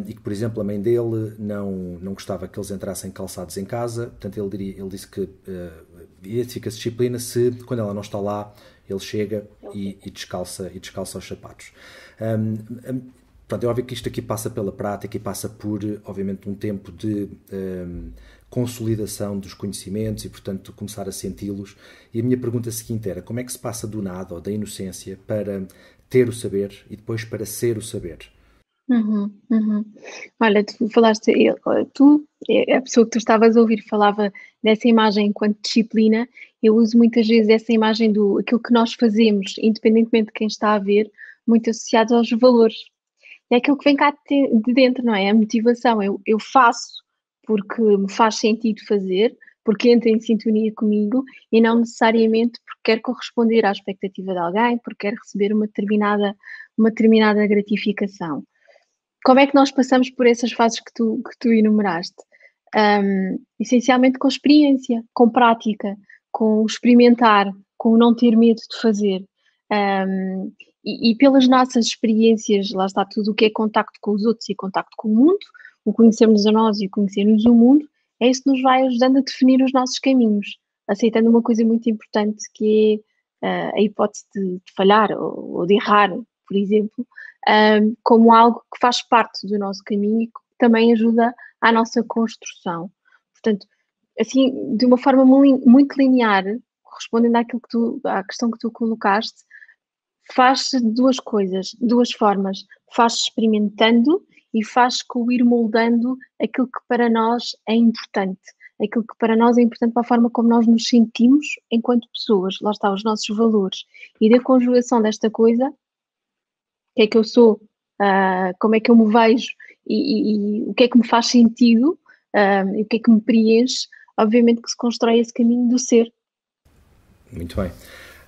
e que, por exemplo, a mãe dele não, não gostava que eles entrassem calçados em casa, portanto ele, diria, ele disse que uh, identifica-se disciplina se, quando ela não está lá, ele chega e, e descalça, e descalça os sapatos. Um, um, Pronto, é óbvio que isto aqui passa pela prática e passa por, obviamente, um tempo de um, consolidação dos conhecimentos e, portanto, começar a senti-los. E a minha pergunta seguinte era: como é que se passa do nada ou da inocência para ter o saber e depois para ser o saber? Uhum, uhum. Olha, tu falaste, tu, é, a pessoa que tu estavas a ouvir falava dessa imagem enquanto disciplina. Eu uso muitas vezes essa imagem do aquilo que nós fazemos, independentemente de quem está a ver, muito associado aos valores. É aquilo que vem cá de dentro, não é? A motivação. Eu, eu faço porque me faz sentido fazer, porque entra em sintonia comigo e não necessariamente porque quer corresponder à expectativa de alguém, porque quer receber uma determinada, uma determinada gratificação. Como é que nós passamos por essas fases que tu, que tu enumeraste? Um, essencialmente com experiência, com prática, com experimentar, com não ter medo de fazer. Um, e, e, pelas nossas experiências, lá está tudo o que é contacto com os outros e contacto com o mundo, o conhecermos a nós e o conhecermos o mundo, é isso que nos vai ajudando a definir os nossos caminhos, aceitando uma coisa muito importante que é uh, a hipótese de, de falhar ou, ou, de errar, por exemplo, uh, como algo que faz parte do nosso caminho e que também ajuda à nossa construção. Portanto, assim, de uma forma muito linear, respondendo àquilo que tu, à questão que tu colocaste, faz-se duas coisas, duas formas. Faz-se experimentando e faz com ir moldando aquilo que para nós é importante, aquilo que para nós é importante para a forma como nós nos sentimos enquanto pessoas, lá está, os nossos valores. E da conjugação desta coisa, o que é que eu sou, uh, como é que eu me vejo e, e, e, o que é que me faz sentido uh, e o que é que me preenche, obviamente que se constrói esse caminho do ser. Muito bem.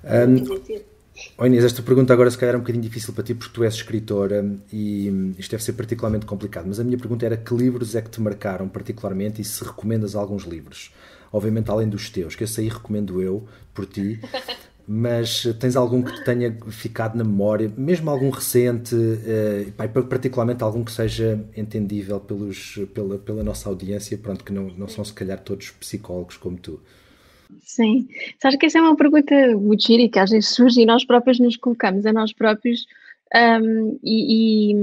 Um, Oh Inês, esta pergunta agora se calhar é um bocadinho difícil para ti porque tu és escritora e isto deve ser particularmente complicado, mas a minha pergunta era que livros é que te marcaram particularmente e se recomendas alguns livros? Obviamente além dos teus, que esse aí recomendo eu, por ti, mas tens algum que te tenha ficado na memória, mesmo algum recente, uh, particularmente algum que seja entendível pelos, pela, pela nossa audiência, pronto, que não, não são se calhar todos psicólogos como tu? Sim. Sabes que essa é uma pergunta muito gira que às vezes surge e nós próprios nos colocamos a nós próprios um, e,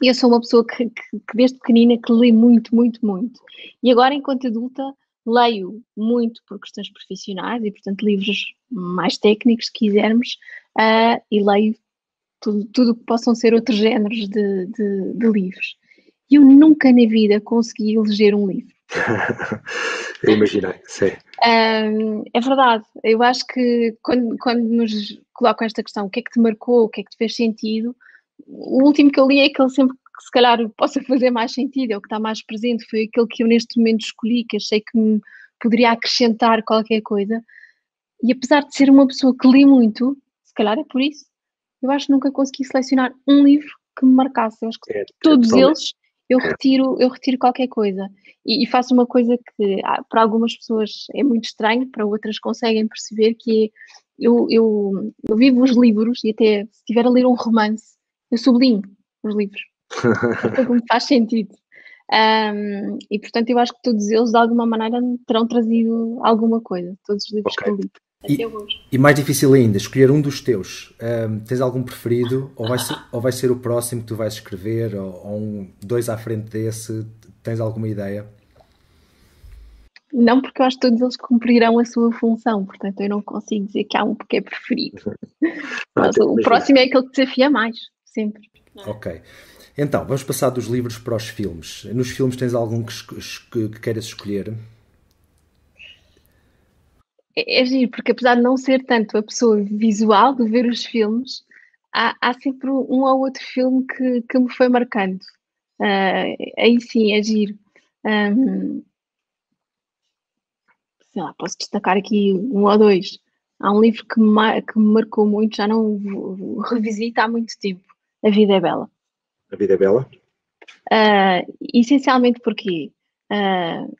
e, eu sou uma pessoa que, que, que, desde pequenina que lê muito, muito, muito. E agora, enquanto adulta, leio muito por questões profissionais e, portanto, livros mais técnicos, se quisermos, uh, e leio tudo o que possam ser outros géneros de, de, de livros. E eu nunca na vida consegui eleger um livro. Eu imaginei, sim. Um, é verdade. Eu acho que quando, quando nos colocam esta questão, o que é que te marcou, o que é que te fez sentido, o último que eu li é aquele sempre que se calhar possa fazer mais sentido, é o que está mais presente, foi aquele que eu neste momento escolhi, que achei que me poderia acrescentar qualquer coisa. E apesar de ser uma pessoa que li muito, se calhar é por isso, eu acho que nunca consegui selecionar um livro que me marcasse. Eu acho que é, todos eles eu retiro, eu retiro qualquer coisa e, e faço uma coisa que ah, para algumas pessoas é muito estranho, para outras conseguem perceber que é, eu, eu, eu vivo os livros e até se estiver a ler um romance, eu sublinho os livros. Me faz sentido. Um, e portanto eu acho que todos eles de alguma maneira terão trazido alguma coisa, todos os livros okay. que eu li. E, e, mais difícil ainda, escolher um dos teus. Um, tens algum preferido? Ou vai, ser, ou vai ser o próximo que tu vais escrever? Ou, ou um, dois à frente desse? Tens alguma ideia? Não, porque eu acho que todos eles cumprirão a sua função, portanto eu não consigo dizer que há um porque é preferido. Mas o próximo é aquele que desafia mais, sempre. Ok. Então, vamos passar dos livros para os filmes. Nos filmes tens algum que, que, que queiras escolher? é, é giro, porque apesar de não ser tanto a pessoa visual de ver os filmes, há, há sempre um ou outro filme que, que me foi marcando. Uh, aí sim, é giro. Um, sei lá, posso destacar aqui um ou dois. Há um livro que me, que me marcou muito, já não revisito há muito tempo. A Vida é Bela. A Vida é Bela? Uh, essencialmente porque uh,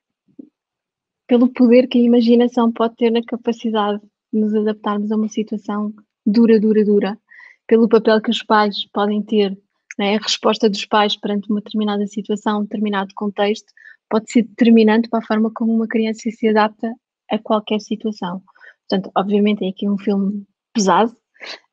pelo poder que a imaginação pode ter na capacidade de nos adaptarmos a uma situação dura, dura, dura, pelo papel que os pais podem ter, né? a resposta dos pais perante uma determinada situação, um determinado contexto, pode ser determinante para a forma como uma criança se adapta a qualquer situação. Portanto, obviamente é aqui um filme pesado,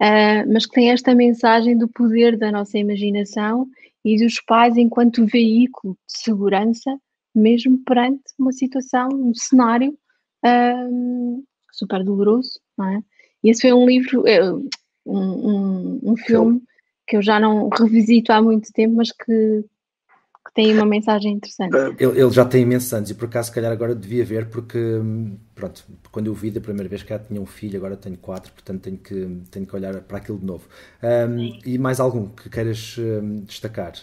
uh, mas que tem esta mensagem do poder da nossa imaginação e dos pais enquanto veículo de segurança mesmo perante uma situação, um cenário um, super doloroso, não é? E esse foi um livro, eh, um, um, um filme que eu já não revisito há muito tempo, mas que tem uma mensagem interessante. Ah, ele, ele, já tem imensos anos e por acaso, se calhar, agora devia ver, porque, pronto, quando eu vi da primeira vez que já tinha um filho, agora tenho quatro, portanto tenho que, tenho que olhar para aquilo de novo. Um, e mais algum que queiras um, destacar?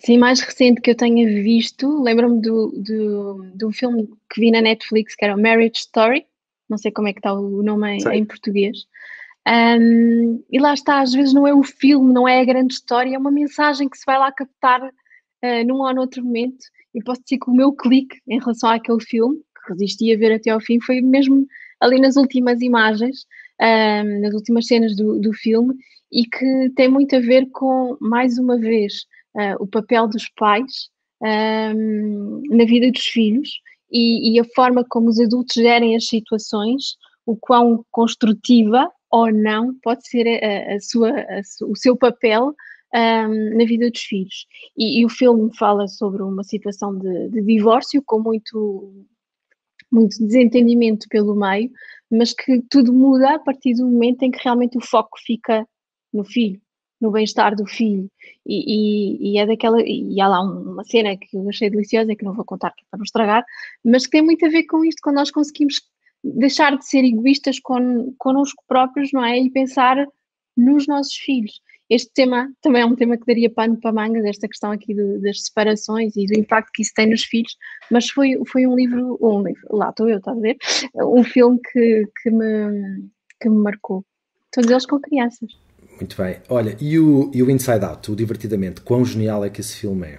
Sim, mais recente que eu tenha visto, lembro-me do, do, de um filme que vi na Netflix que era Marriage Story, não sei como é que está o nome em, em português. Um, e lá está, às vezes não é o filme, não é a grande história, é uma mensagem que se vai lá captar uh, num ou noutro momento. E posso dizer que o meu clique em relação àquele filme, que resisti a ver até ao fim, foi mesmo ali nas últimas imagens, um, nas últimas cenas do, do filme, e que tem muito a ver com, mais uma vez, uh, o papel dos pais um, na vida dos filhos e, e, a forma como os adultos gerem as situações, o quão construtiva ou não pode ser a, a sua, a, o seu papel um, na vida dos filhos. E, e, o filme fala sobre uma situação de, de divórcio com muito, muito desentendimento pelo meio, mas que tudo muda a partir do momento em que realmente o foco fica no filho no bem-estar do filho. E, e, e, é daquela. E há lá uma cena que eu achei deliciosa, que não vou contar para não estragar, mas que tem muito a ver com isto, quando nós conseguimos deixar de ser egoístas con, connosco próprios, não é? E pensar nos nossos filhos. Este tema também é um tema que daria pano para mangas, esta questão aqui do, das separações e do impacto que isso tem nos filhos, mas foi, foi um livro, um livro, lá estou eu, está a ver? Um filme que, que, me, que me marcou. Todos eles com crianças. Muito bem. Olha, e o, e o Inside Out, o Divertidamente, quão genial é que esse filme é?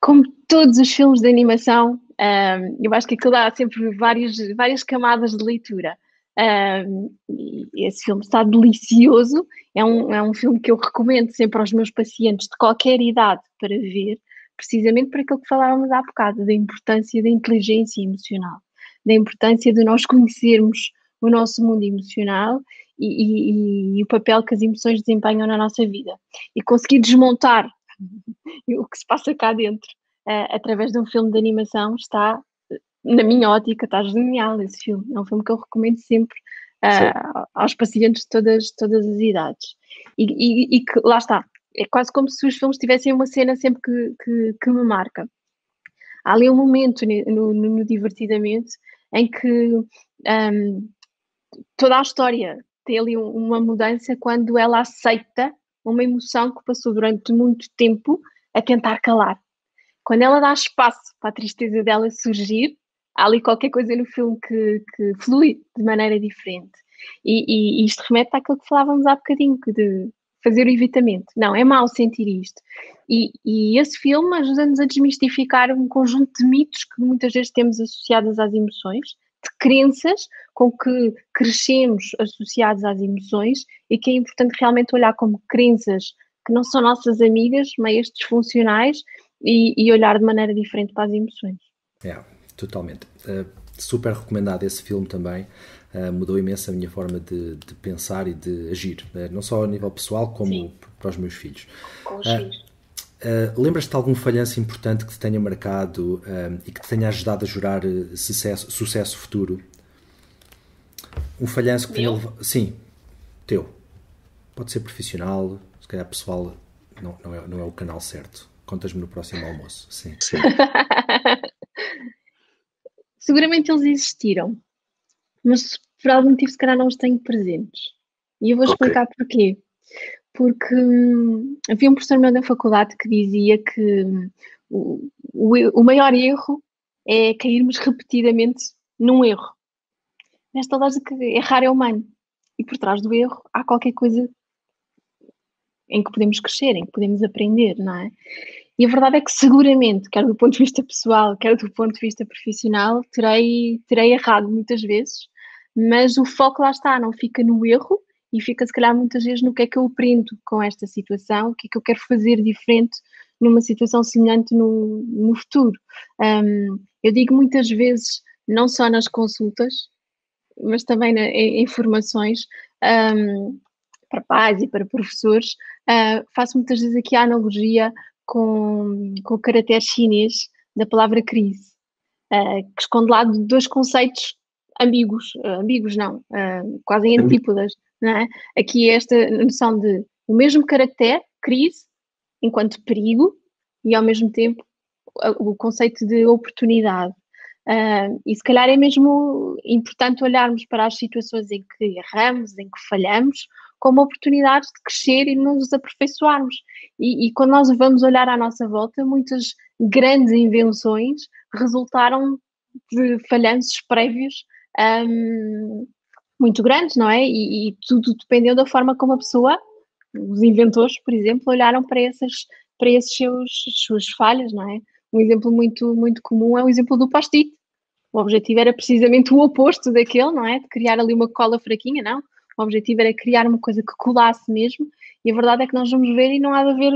Como todos os filmes de animação, um, eu acho que aquilo dá sempre várias, várias camadas de leitura. Um, esse filme está delicioso, é um, é um filme que eu recomendo sempre aos meus pacientes de qualquer idade para ver, precisamente para aquilo que falávamos há bocado, da importância da inteligência emocional, da importância de nós conhecermos o nosso mundo emocional e, e, e, o papel que as emoções desempenham na nossa vida. E conseguir desmontar o que se passa cá dentro uh, através de um filme de animação está, na minha ótica, está genial esse filme. É um filme que eu recomendo sempre uh, aos pacientes de todas, todas as idades. E, e, que, lá está, é quase como se os filmes tivessem uma cena sempre que, que, que me marca. Há ali um momento no, no, no Divertidamente em que um, toda a história tem ali uma mudança quando ela aceita uma emoção que passou durante muito tempo a tentar calar. Quando ela dá espaço para a tristeza dela surgir, há ali qualquer coisa no filme que, que flui de maneira diferente. E, e, isto remete àquilo que falávamos há bocadinho, de fazer o evitamento. Não, é mau sentir isto. E, e esse filme ajuda-nos a desmistificar um conjunto de mitos que muitas vezes temos associados às emoções, de crenças com que crescemos associados às emoções e que é importante realmente olhar como crenças que não são nossas amigas, meias disfuncionais e, e olhar de maneira diferente para as emoções. É, totalmente. Uh, super recomendado esse filme também. Uh, mudou imenso a minha forma de, de pensar e de agir, uh, não só a nível pessoal, como Sim. para os meus filhos. Com os filhos. Lembras-te de algum falhanço importante que te tenha marcado e que te tenha ajudado a jurar sucesso, sucesso futuro? Um falhanço que tenha levado. Sim, teu. Pode ser profissional, se calhar pessoal não, não, é, não é o canal certo. Contas-me no próximo almoço. Sim. Sim. Seguramente eles existiram, mas por algum motivo se calhar não os tenho presentes. E eu vou explicar okay. porquê. Porque hum, havia um professor meu da faculdade que dizia que hum, o, o, o maior erro é cairmos repetidamente num erro. Nesta lógica, errar é humano. E por trás do erro há qualquer coisa em que podemos crescer, em que podemos aprender, não é? E a verdade é que seguramente, quer do ponto de vista pessoal, quer do ponto de vista profissional, terei, terei errado muitas vezes, mas o foco lá está, não fica no erro e fica se calhar muitas vezes no que é que eu aprendo com esta situação, o que é que eu quero fazer diferente numa situação semelhante no, no futuro. Um, eu digo muitas vezes, não só nas consultas, mas também na, em, em formações, um, para pais e para professores, uh, faço muitas vezes aqui a analogia com, com o caractere chinês da palavra crise, uh, que esconde lá dois conceitos ambíguos, uh, ambíguos não, quase em antípodas, não é? Aqui é esta noção de o mesmo caractere, crise, enquanto perigo, e ao mesmo tempo o conceito de oportunidade. Uh, e se calhar é mesmo importante olharmos para as situações em que erramos, em que falhamos, como oportunidades de crescer e nos aperfeiçoarmos. E, e quando nós vamos olhar à nossa volta, muitas grandes invenções resultaram de falhanços prévios um, muito grandes, não é? E, e, tudo dependeu da forma como a pessoa, os inventores, por exemplo, olharam para essas, para esses seus suas falhas, não é? Um exemplo muito, muito comum é o exemplo do post-it. O objetivo era precisamente o oposto daquele, não é? De criar ali uma cola fraquinha, não. O objetivo era criar uma coisa que colasse mesmo, e a verdade é que nós vamos ver e não há de haver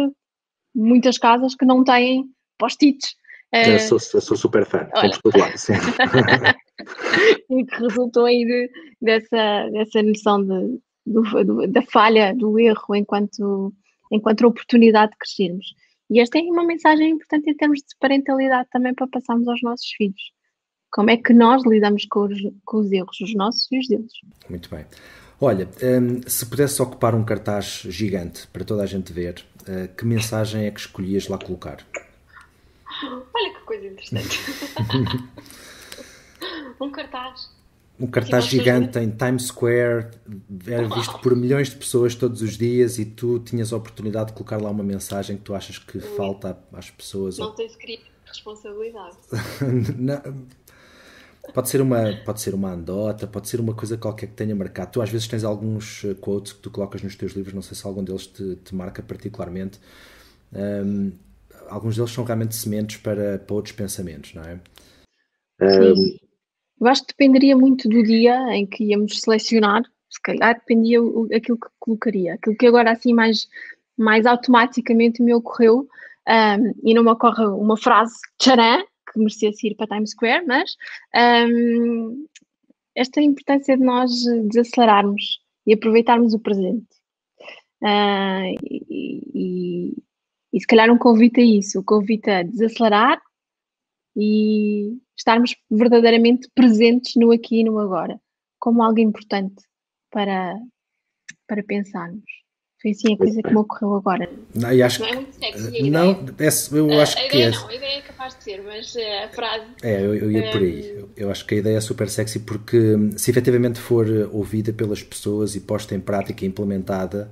muitas casas que não têm post-its. Eu sou, eu sou super fã, lado, sim. e que resultou aí de, dessa, dessa noção de, do, do, da falha, do erro, enquanto, enquanto oportunidade de crescermos. E esta é uma mensagem importante em termos de parentalidade também para passarmos aos nossos filhos. Como é que nós lidamos com os, com os erros, os nossos e os deles. Muito bem. Olha, um, se pudesse ocupar um cartaz gigante para toda a gente ver, uh, que mensagem é que escolhias lá colocar? Olha que coisa interessante. um cartaz. Um cartaz gigante em Times Square, era visto por milhões de pessoas todos os dias e tu tinhas a oportunidade de colocar lá uma mensagem que tu achas que falta às pessoas. Não tens responsabilidade. não, pode ser uma pode ser uma andota, pode ser uma coisa qualquer que tenha marcado. Tu às vezes tens alguns eh, quotes que tu colocas nos teus livros, não sei se algum deles te, te marca particularmente. Um, alguns deles são realmente sementes para, para outros pensamentos, não é? Sim. Eu acho que dependeria muito do dia em que íamos selecionar, se calhar dependia o, aquilo que colocaria. Aquilo que agora assim mais, mais automaticamente me ocorreu, um, e não me ocorre uma frase tcharam, que merecesse ir para Times Square, mas um, esta importância de nós desacelerarmos e aproveitarmos o presente. Uh, e, e, e se calhar um convite a isso, o convite a desacelerar e estarmos verdadeiramente presentes no aqui e no agora, como algo importante para, para pensarmos. Foi assim a coisa que me ocorreu agora. Não, acho não é muito sexy a ideia. Não, é, eu acho a que é. Não, a ideia é capaz de ser, mas eh, a frase. É, eu, eu ia por aí. Eu, eu acho que a ideia é super sexy porque hum, se efetivamente for ouvida pelas pessoas e posta em prática e implementada,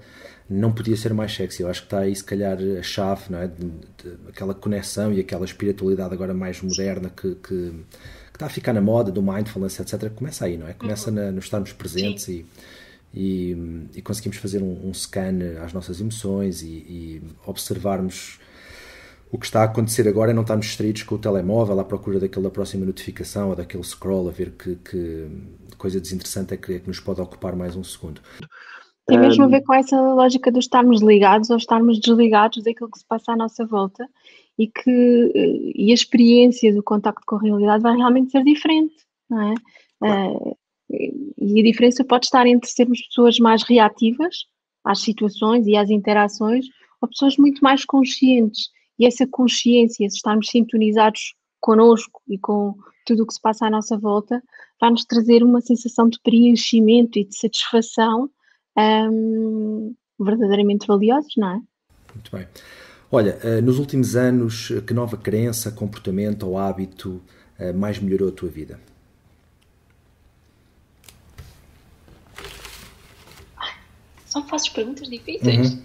não podia ser mais sexy. Eu acho que está aí, se calhar, a chave, não é? De, de, aquela conexão e aquela espiritualidade agora mais moderna que, que, que, está a ficar na moda, do mindfulness, etc. Começa aí, não é? Começa uhum. na, no estarmos presentes e, e, e conseguimos fazer um, um, scan às nossas emoções e, e, observarmos o que está a acontecer agora e não estarmos distraídos com o telemóvel à procura daquela próxima notificação ou daquele scroll a ver que, que coisa desinteressante é que, é que nos pode ocupar mais um segundo. Tem mesmo a ver com essa lógica de estarmos ligados ou estarmos desligados daquilo que se passa à nossa volta e que e a experiência do contacto com a realidade vai realmente ser diferente, não é? Uh, e a diferença pode estar entre sermos pessoas mais reativas às situações e às interações ou pessoas muito mais conscientes. E essa consciência, se estarmos sintonizados connosco e com tudo o que se passa à nossa volta, vai-nos trazer uma sensação de preenchimento e de satisfação um, verdadeiramente valiosos, não é? Muito bem. Olha, eh, nos últimos anos, que nova crença, comportamento ou hábito eh, mais melhorou a tua vida? Só fazes perguntas difíceis. Uhum.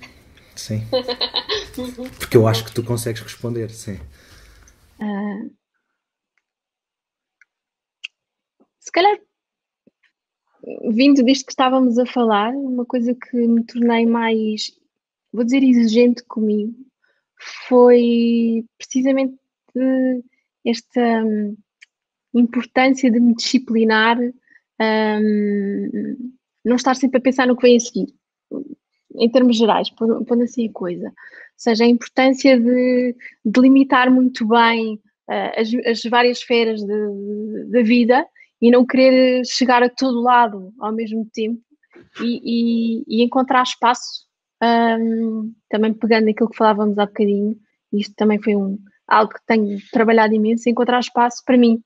Sim. Porque eu acho que tu consegues responder, sim. Uh, se calhar, vindo disto que estávamos a falar, uma coisa que me tornei mais, vou dizer, exigente comigo foi precisamente esta um, importância de me disciplinar, um, não estar sempre a pensar no que vem a seguir, em termos gerais, pondo assim a coisa. Ou seja, a importância de delimitar muito bem uh, as, as, várias esferas da vida e não querer chegar a todo lado ao mesmo tempo e, e, e encontrar espaço um, também pegando aquilo que falávamos há bocadinho, isto também foi um, algo que tenho trabalhado imenso, encontrar espaço para mim,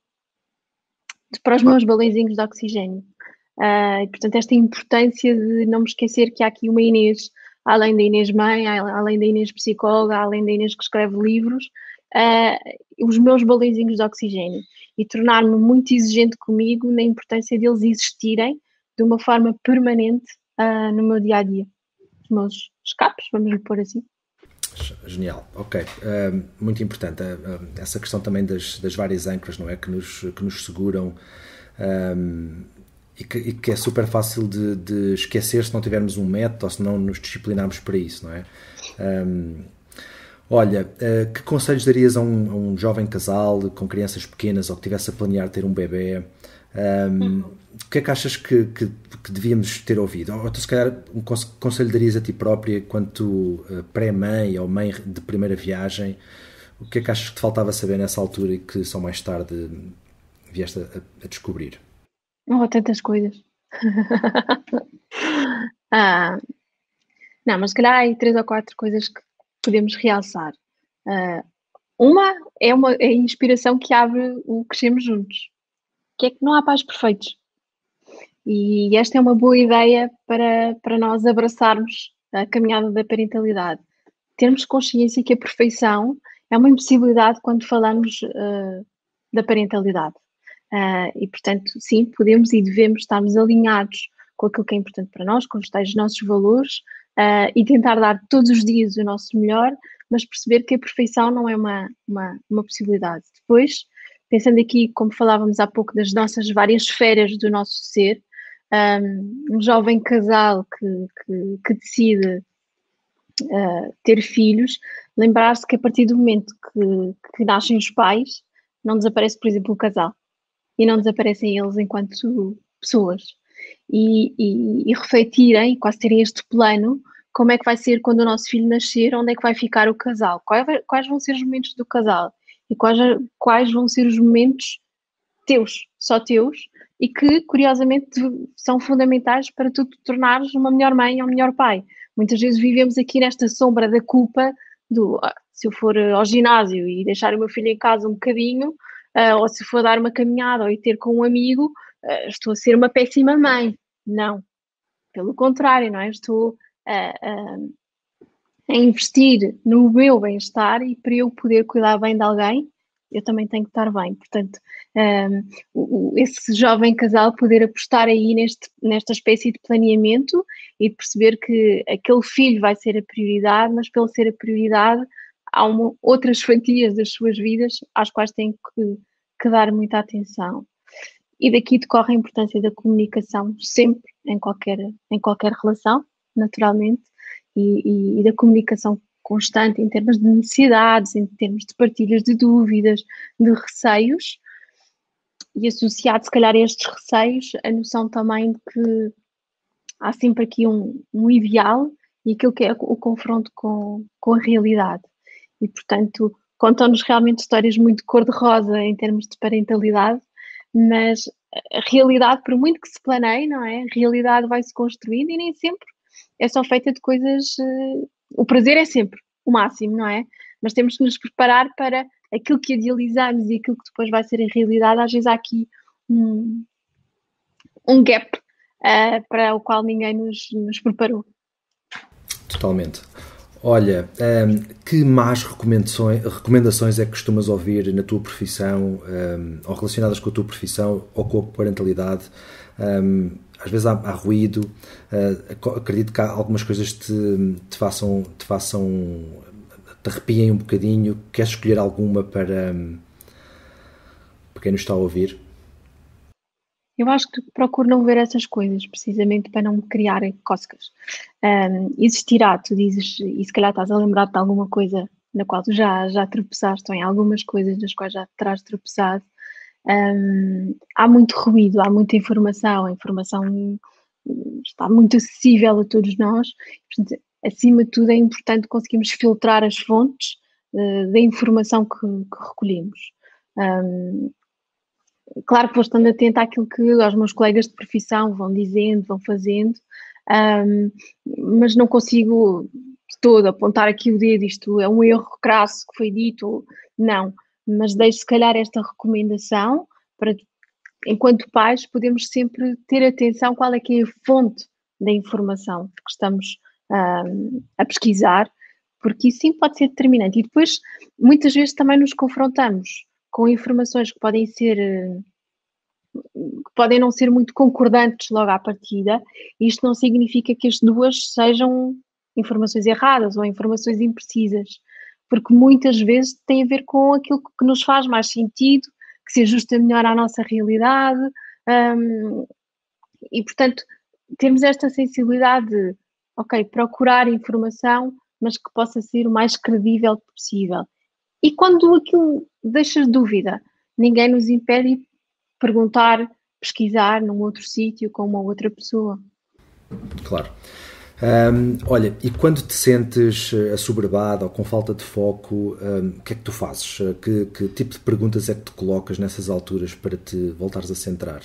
para os meus balãozinhos de oxigênio. Uh, portanto, esta importância de não me esquecer que há aqui uma Inês, além da Inês mãe, além da Inês psicóloga, além da Inês que escreve livros, uh, os meus balãozinhos de oxigênio e tornar-me muito exigente comigo na importância deles existirem de uma forma permanente uh, no meu dia a dia os meus escapes, vamos pôr assim. Genial, ok. Uh, muito importante essa questão também das, das várias âncoras, não é? Que nos, que nos seguram e, que, e, que, é super fácil de, de, esquecer se não tivermos um método ou se não nos disciplinarmos para isso, não é? Um, olha, uh, que conselhos darias a um, a um, jovem casal com crianças pequenas ou que tivesse a planear ter um bebê? Um, o que é que achas que, que, que devíamos ter ouvido? Ou tu, se calhar, um conselho darias a ti própria, quanto uh, pré-mãe ou mãe de primeira viagem, o que é que achas que te faltava saber nessa altura e que só mais tarde vieste a, a descobrir? Oh, tantas coisas. ah, não, mas se calhar há aí três ou quatro coisas que podemos realçar. Uh, uma é, uma é a inspiração que abre o Crescemos Juntos, que é que não há pais perfeitos. E esta é uma boa ideia para, para nós abraçarmos a caminhada da parentalidade. Termos consciência que a perfeição é uma impossibilidade quando falamos uh, da parentalidade. Uh, e, portanto, sim, podemos e devemos estarmos alinhados com aquilo que é importante para nós, com os tais nossos valores uh, e tentar dar todos os dias o nosso melhor, mas perceber que a perfeição não é uma, uma, uma possibilidade. Depois, pensando aqui, como falávamos há pouco, das nossas várias esferas do nosso ser, um, jovem casal que, que, que decide uh, ter filhos, lembrar-se que a partir do momento que, que, nascem os pais, não desaparece, por exemplo, o casal e não desaparecem eles enquanto pessoas. E, e, e refletirem, quase terem este plano, como é que vai ser quando o nosso filho nascer, onde é que vai ficar o casal, quais, vão ser os momentos do casal e quais, quais vão ser os momentos teus, só teus, e que, curiosamente, são fundamentais para tu te tornares uma melhor mãe ou um melhor pai. Muitas vezes vivemos aqui nesta sombra da culpa do ah, se eu for ao ginásio e deixar o meu filho em casa um bocadinho, uh, ou se for dar uma caminhada ou ir ter com um amigo, uh, estou a ser uma péssima mãe. Não. Pelo contrário, não é? Estou a investir no meu bem-estar e para eu poder cuidar bem de alguém, eu também tenho que estar bem. Portanto, um, esse jovem casal poder apostar aí neste, nesta espécie de planeamento e perceber que aquele filho vai ser a prioridade, mas pelo ser a prioridade, há uma, outras fatias das suas vidas às quais têm que, que dar muita atenção. e daqui decorre a importância da comunicação sempre, em qualquer, em qualquer relação, naturalmente, e, e, e da comunicação constante em termos de necessidades, em termos de partilhas de dúvidas, de receios, e associado, se calhar, a estes receios, a noção também de que há sempre aqui um, um ideal e aquilo que é o confronto com, com a realidade. E, portanto, contam-nos realmente histórias muito cor-de-rosa em termos de parentalidade, mas a realidade, por muito que se planeie, não é? A realidade vai se construindo e nem sempre é só feita de coisas. Uh, o prazer é sempre o máximo, não é? Mas temos que nos preparar para aquilo que idealizamos e aquilo que depois vai ser a realidade. Às vezes há aqui um, um gap uh, para o qual ninguém nos, nos preparou. Totalmente. Olha, um, ehm, que mais recomendações, recomendações é que costumas ouvir na tua profissão, um, ehm, ou relacionadas com a tua profissão ou com a parentalidade? Um, ehm, às vezes há, há ruído, uh, acredito que há algumas coisas te, te façam, te façam, te arrepiem um bocadinho. Queres escolher alguma para, para quem nos está a ouvir? Eu acho que procuro não ver essas coisas, precisamente para não me criarem cócegas. Um, existirá, tu dizes, e se calhar estás a lembrar de alguma coisa na qual tu já, já tropeçaste, ou em algumas coisas das quais já terás tropeçado. Um, há muito ruído, há muita informação, a informação está muito acessível a todos nós. Portanto, acima de tudo, é importante conseguirmos filtrar as fontes uh, da informação que, que recolhemos. Um, claro que vou estando atenta àquilo que os meus colegas de profissão vão dizendo, vão fazendo, um, mas não consigo de todo apontar aqui o dedo, isto é um erro crasso que foi dito, não, mas deixo se calhar esta recomendação para, enquanto pais, podemos sempre ter atenção qual é que é a fonte da informação que estamos um, a pesquisar, porque isso sim pode ser determinante. E depois, muitas vezes também nos confrontamos com informações que podem ser que podem não ser muito concordantes logo à partida, isto não significa que as duas sejam informações erradas ou informações imprecisas, porque muitas vezes tem a ver com aquilo que nos faz mais sentido, que se ajusta melhor à nossa realidade, um, e portanto temos esta sensibilidade de, ok, procurar informação, mas que possa ser o mais credível possível. E quando aquilo deixas dúvida, ninguém nos impede de perguntar, pesquisar num outro sítio com uma outra pessoa. Claro. Olha, e quando te sentes eh, assoberbada ou com falta de foco, o que é que tu fazes? Eh, que, que, tipo de perguntas é que te colocas nessas alturas para te voltares a centrar?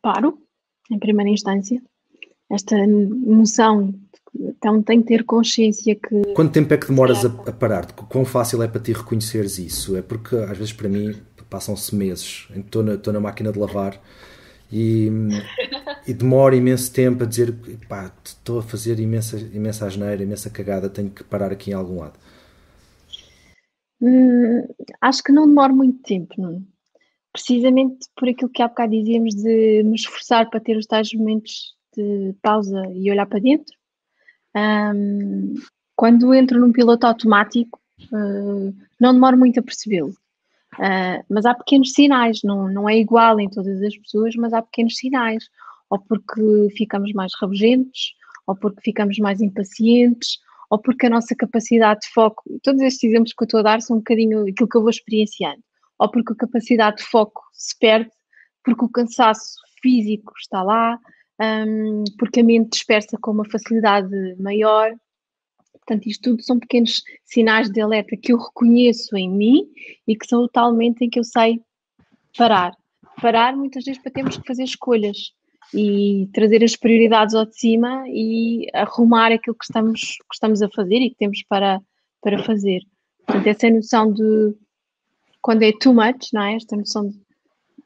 Paro, em primeira instância. Esta noção então tem que ter consciência que. Quanto tempo é que demoras a, a parar? Quão fácil é para ti reconheceres isso? É porque às vezes para mim passam-se meses. Estou na, estou na máquina de lavar e, e demora imenso tempo a dizer pá, estou a fazer imensa, imensa asneira, imensa cagada, tenho que parar aqui em algum lado. Hum, acho que não demora muito tempo, não? precisamente por aquilo que há bocado dizíamos de me esforçar para ter os tais momentos de pausa e olhar para dentro um, quando entro num piloto automático, uh, não demoro muito a percebê-lo. Uh, mas há pequenos sinais, não, não é igual em todas as pessoas, mas há pequenos sinais. Ou porque ficamos mais rabugentos, ou porque ficamos mais impacientes, ou porque a nossa capacidade de foco, todos estes exemplos que eu estou a dar são um bocadinho aquilo que eu vou experienciando, ou porque a capacidade de foco se perde, porque o cansaço físico está lá, um, porque a mente dispersa com uma facilidade maior. Portanto, isto tudo são pequenos sinais de alerta que eu reconheço em mim e que são o tal momento em que eu sei parar. Parar muitas vezes para termos que fazer escolhas e trazer as prioridades ao de cima e arrumar aquilo que estamos, que estamos a fazer e que temos para, para fazer. Portanto, essa noção de quando é too much, não é? Esta noção de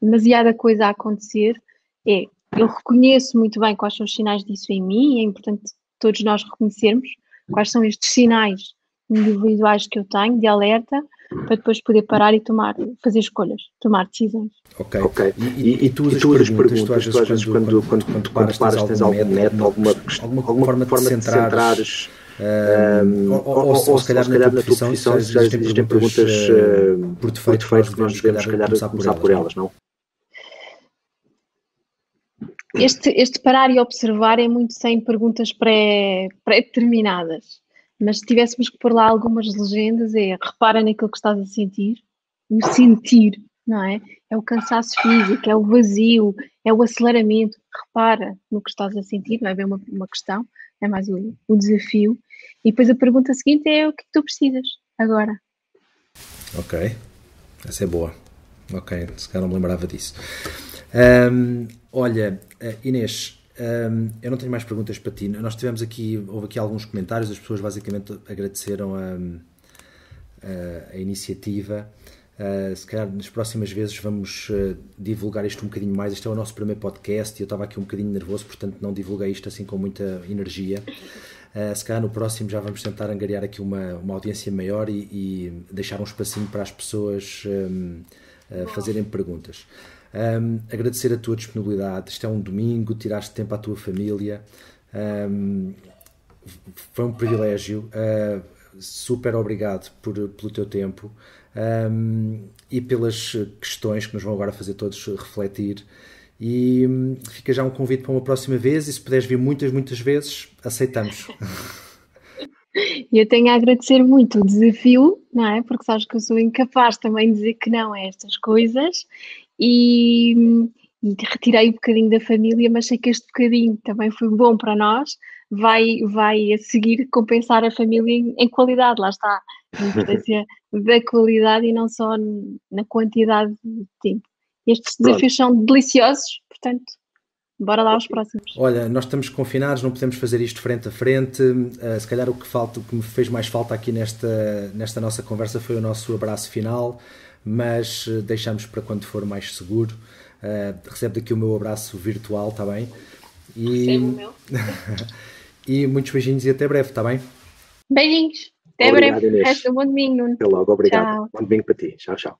demasiada coisa a acontecer, é eu reconheço muito bem quais são os sinais disso em mim e é importante todos nós reconhecermos quais são estes sinais individuais que eu tenho de alerta para depois poder parar e tomar, fazer escolhas, tomar decisões. Ok. okay. E, e, e, tu, e tu as perguntas, perguntas, tu às vezes quando, quando, quando, quando, quando paras, tens algum método, alguma, alguma, alguma, forma, forma de centrares Um, ou, ou, ou, ou, se calhar, se calhar na tua profissão já existem, existem perguntas, uh, por defeito, por defeito que nós devemos, se calhar, começar, começar por elas, não? Este, este parar e observar é muito sem perguntas pré-determinadas. Pré mas se tivéssemos que pôr lá algumas legendas, é repara naquilo que estás a sentir, o sentir, não é? É o cansaço físico, é o vazio, é o aceleramento. Repara no que estás a sentir, não é bem uma, uma questão, é mais o, o desafio. E depois a pergunta seguinte é o que tu precisas agora. Ok, essa é boa. Ok, se calhar não me lembrava disso. Um, olha, eh, Inês, um, eu não tenho mais perguntas para ti. Nós tivemos aqui, houve aqui alguns comentários, as pessoas basicamente agradeceram a, a, a iniciativa. Uh, se calhar nas próximas vezes vamos uh, divulgar isto um bocadinho mais. Este é o nosso primeiro podcast e eu estava aqui um bocadinho nervoso, portanto não divulguei isto assim com muita energia. Uh, se calhar no próximo já vamos tentar angariar aqui uma, uma audiência maior e, e deixar um espacinho para as pessoas um, fazerem perguntas. Um, agradecer a tua disponibilidade. Isto é um domingo, tiraste tempo à tua família. Um, foi um privilégio. Uh, super obrigado por, pelo teu tempo um, e pelas questões que nos vão agora fazer todos refletir. E um, fica já um convite para uma próxima vez. E se puderes vir muitas, muitas vezes, aceitamos. Eu tenho a agradecer muito o desafio, não é? Porque sabes que eu sou incapaz também de dizer que não a estas coisas e, e retirei um bocadinho da família, mas sei que este bocadinho também foi bom para nós, vai, vai a seguir compensar a família em, em qualidade, lá está, a importância da qualidade e não só na quantidade de tempo. Estes desafios Pronto. são deliciosos, portanto, Bora lá aos próximos. Olha, nós estamos confinados, não podemos fazer isto frente a frente. Uh, se calhar o que falta, o que me fez mais falta aqui nesta, nesta nossa conversa foi o nosso abraço final mas eh, deixamos para quando for mais seguro. Uh, recebe daqui o meu abraço virtual, está bem? E, o meu. e muitos beijinhos e até breve, está bem? Beijinhos. Até obrigado, breve. Inês. Resto um bom domingo. Até logo, obrigado. Tchau. Bom domingo para ti. Tchau, tchau.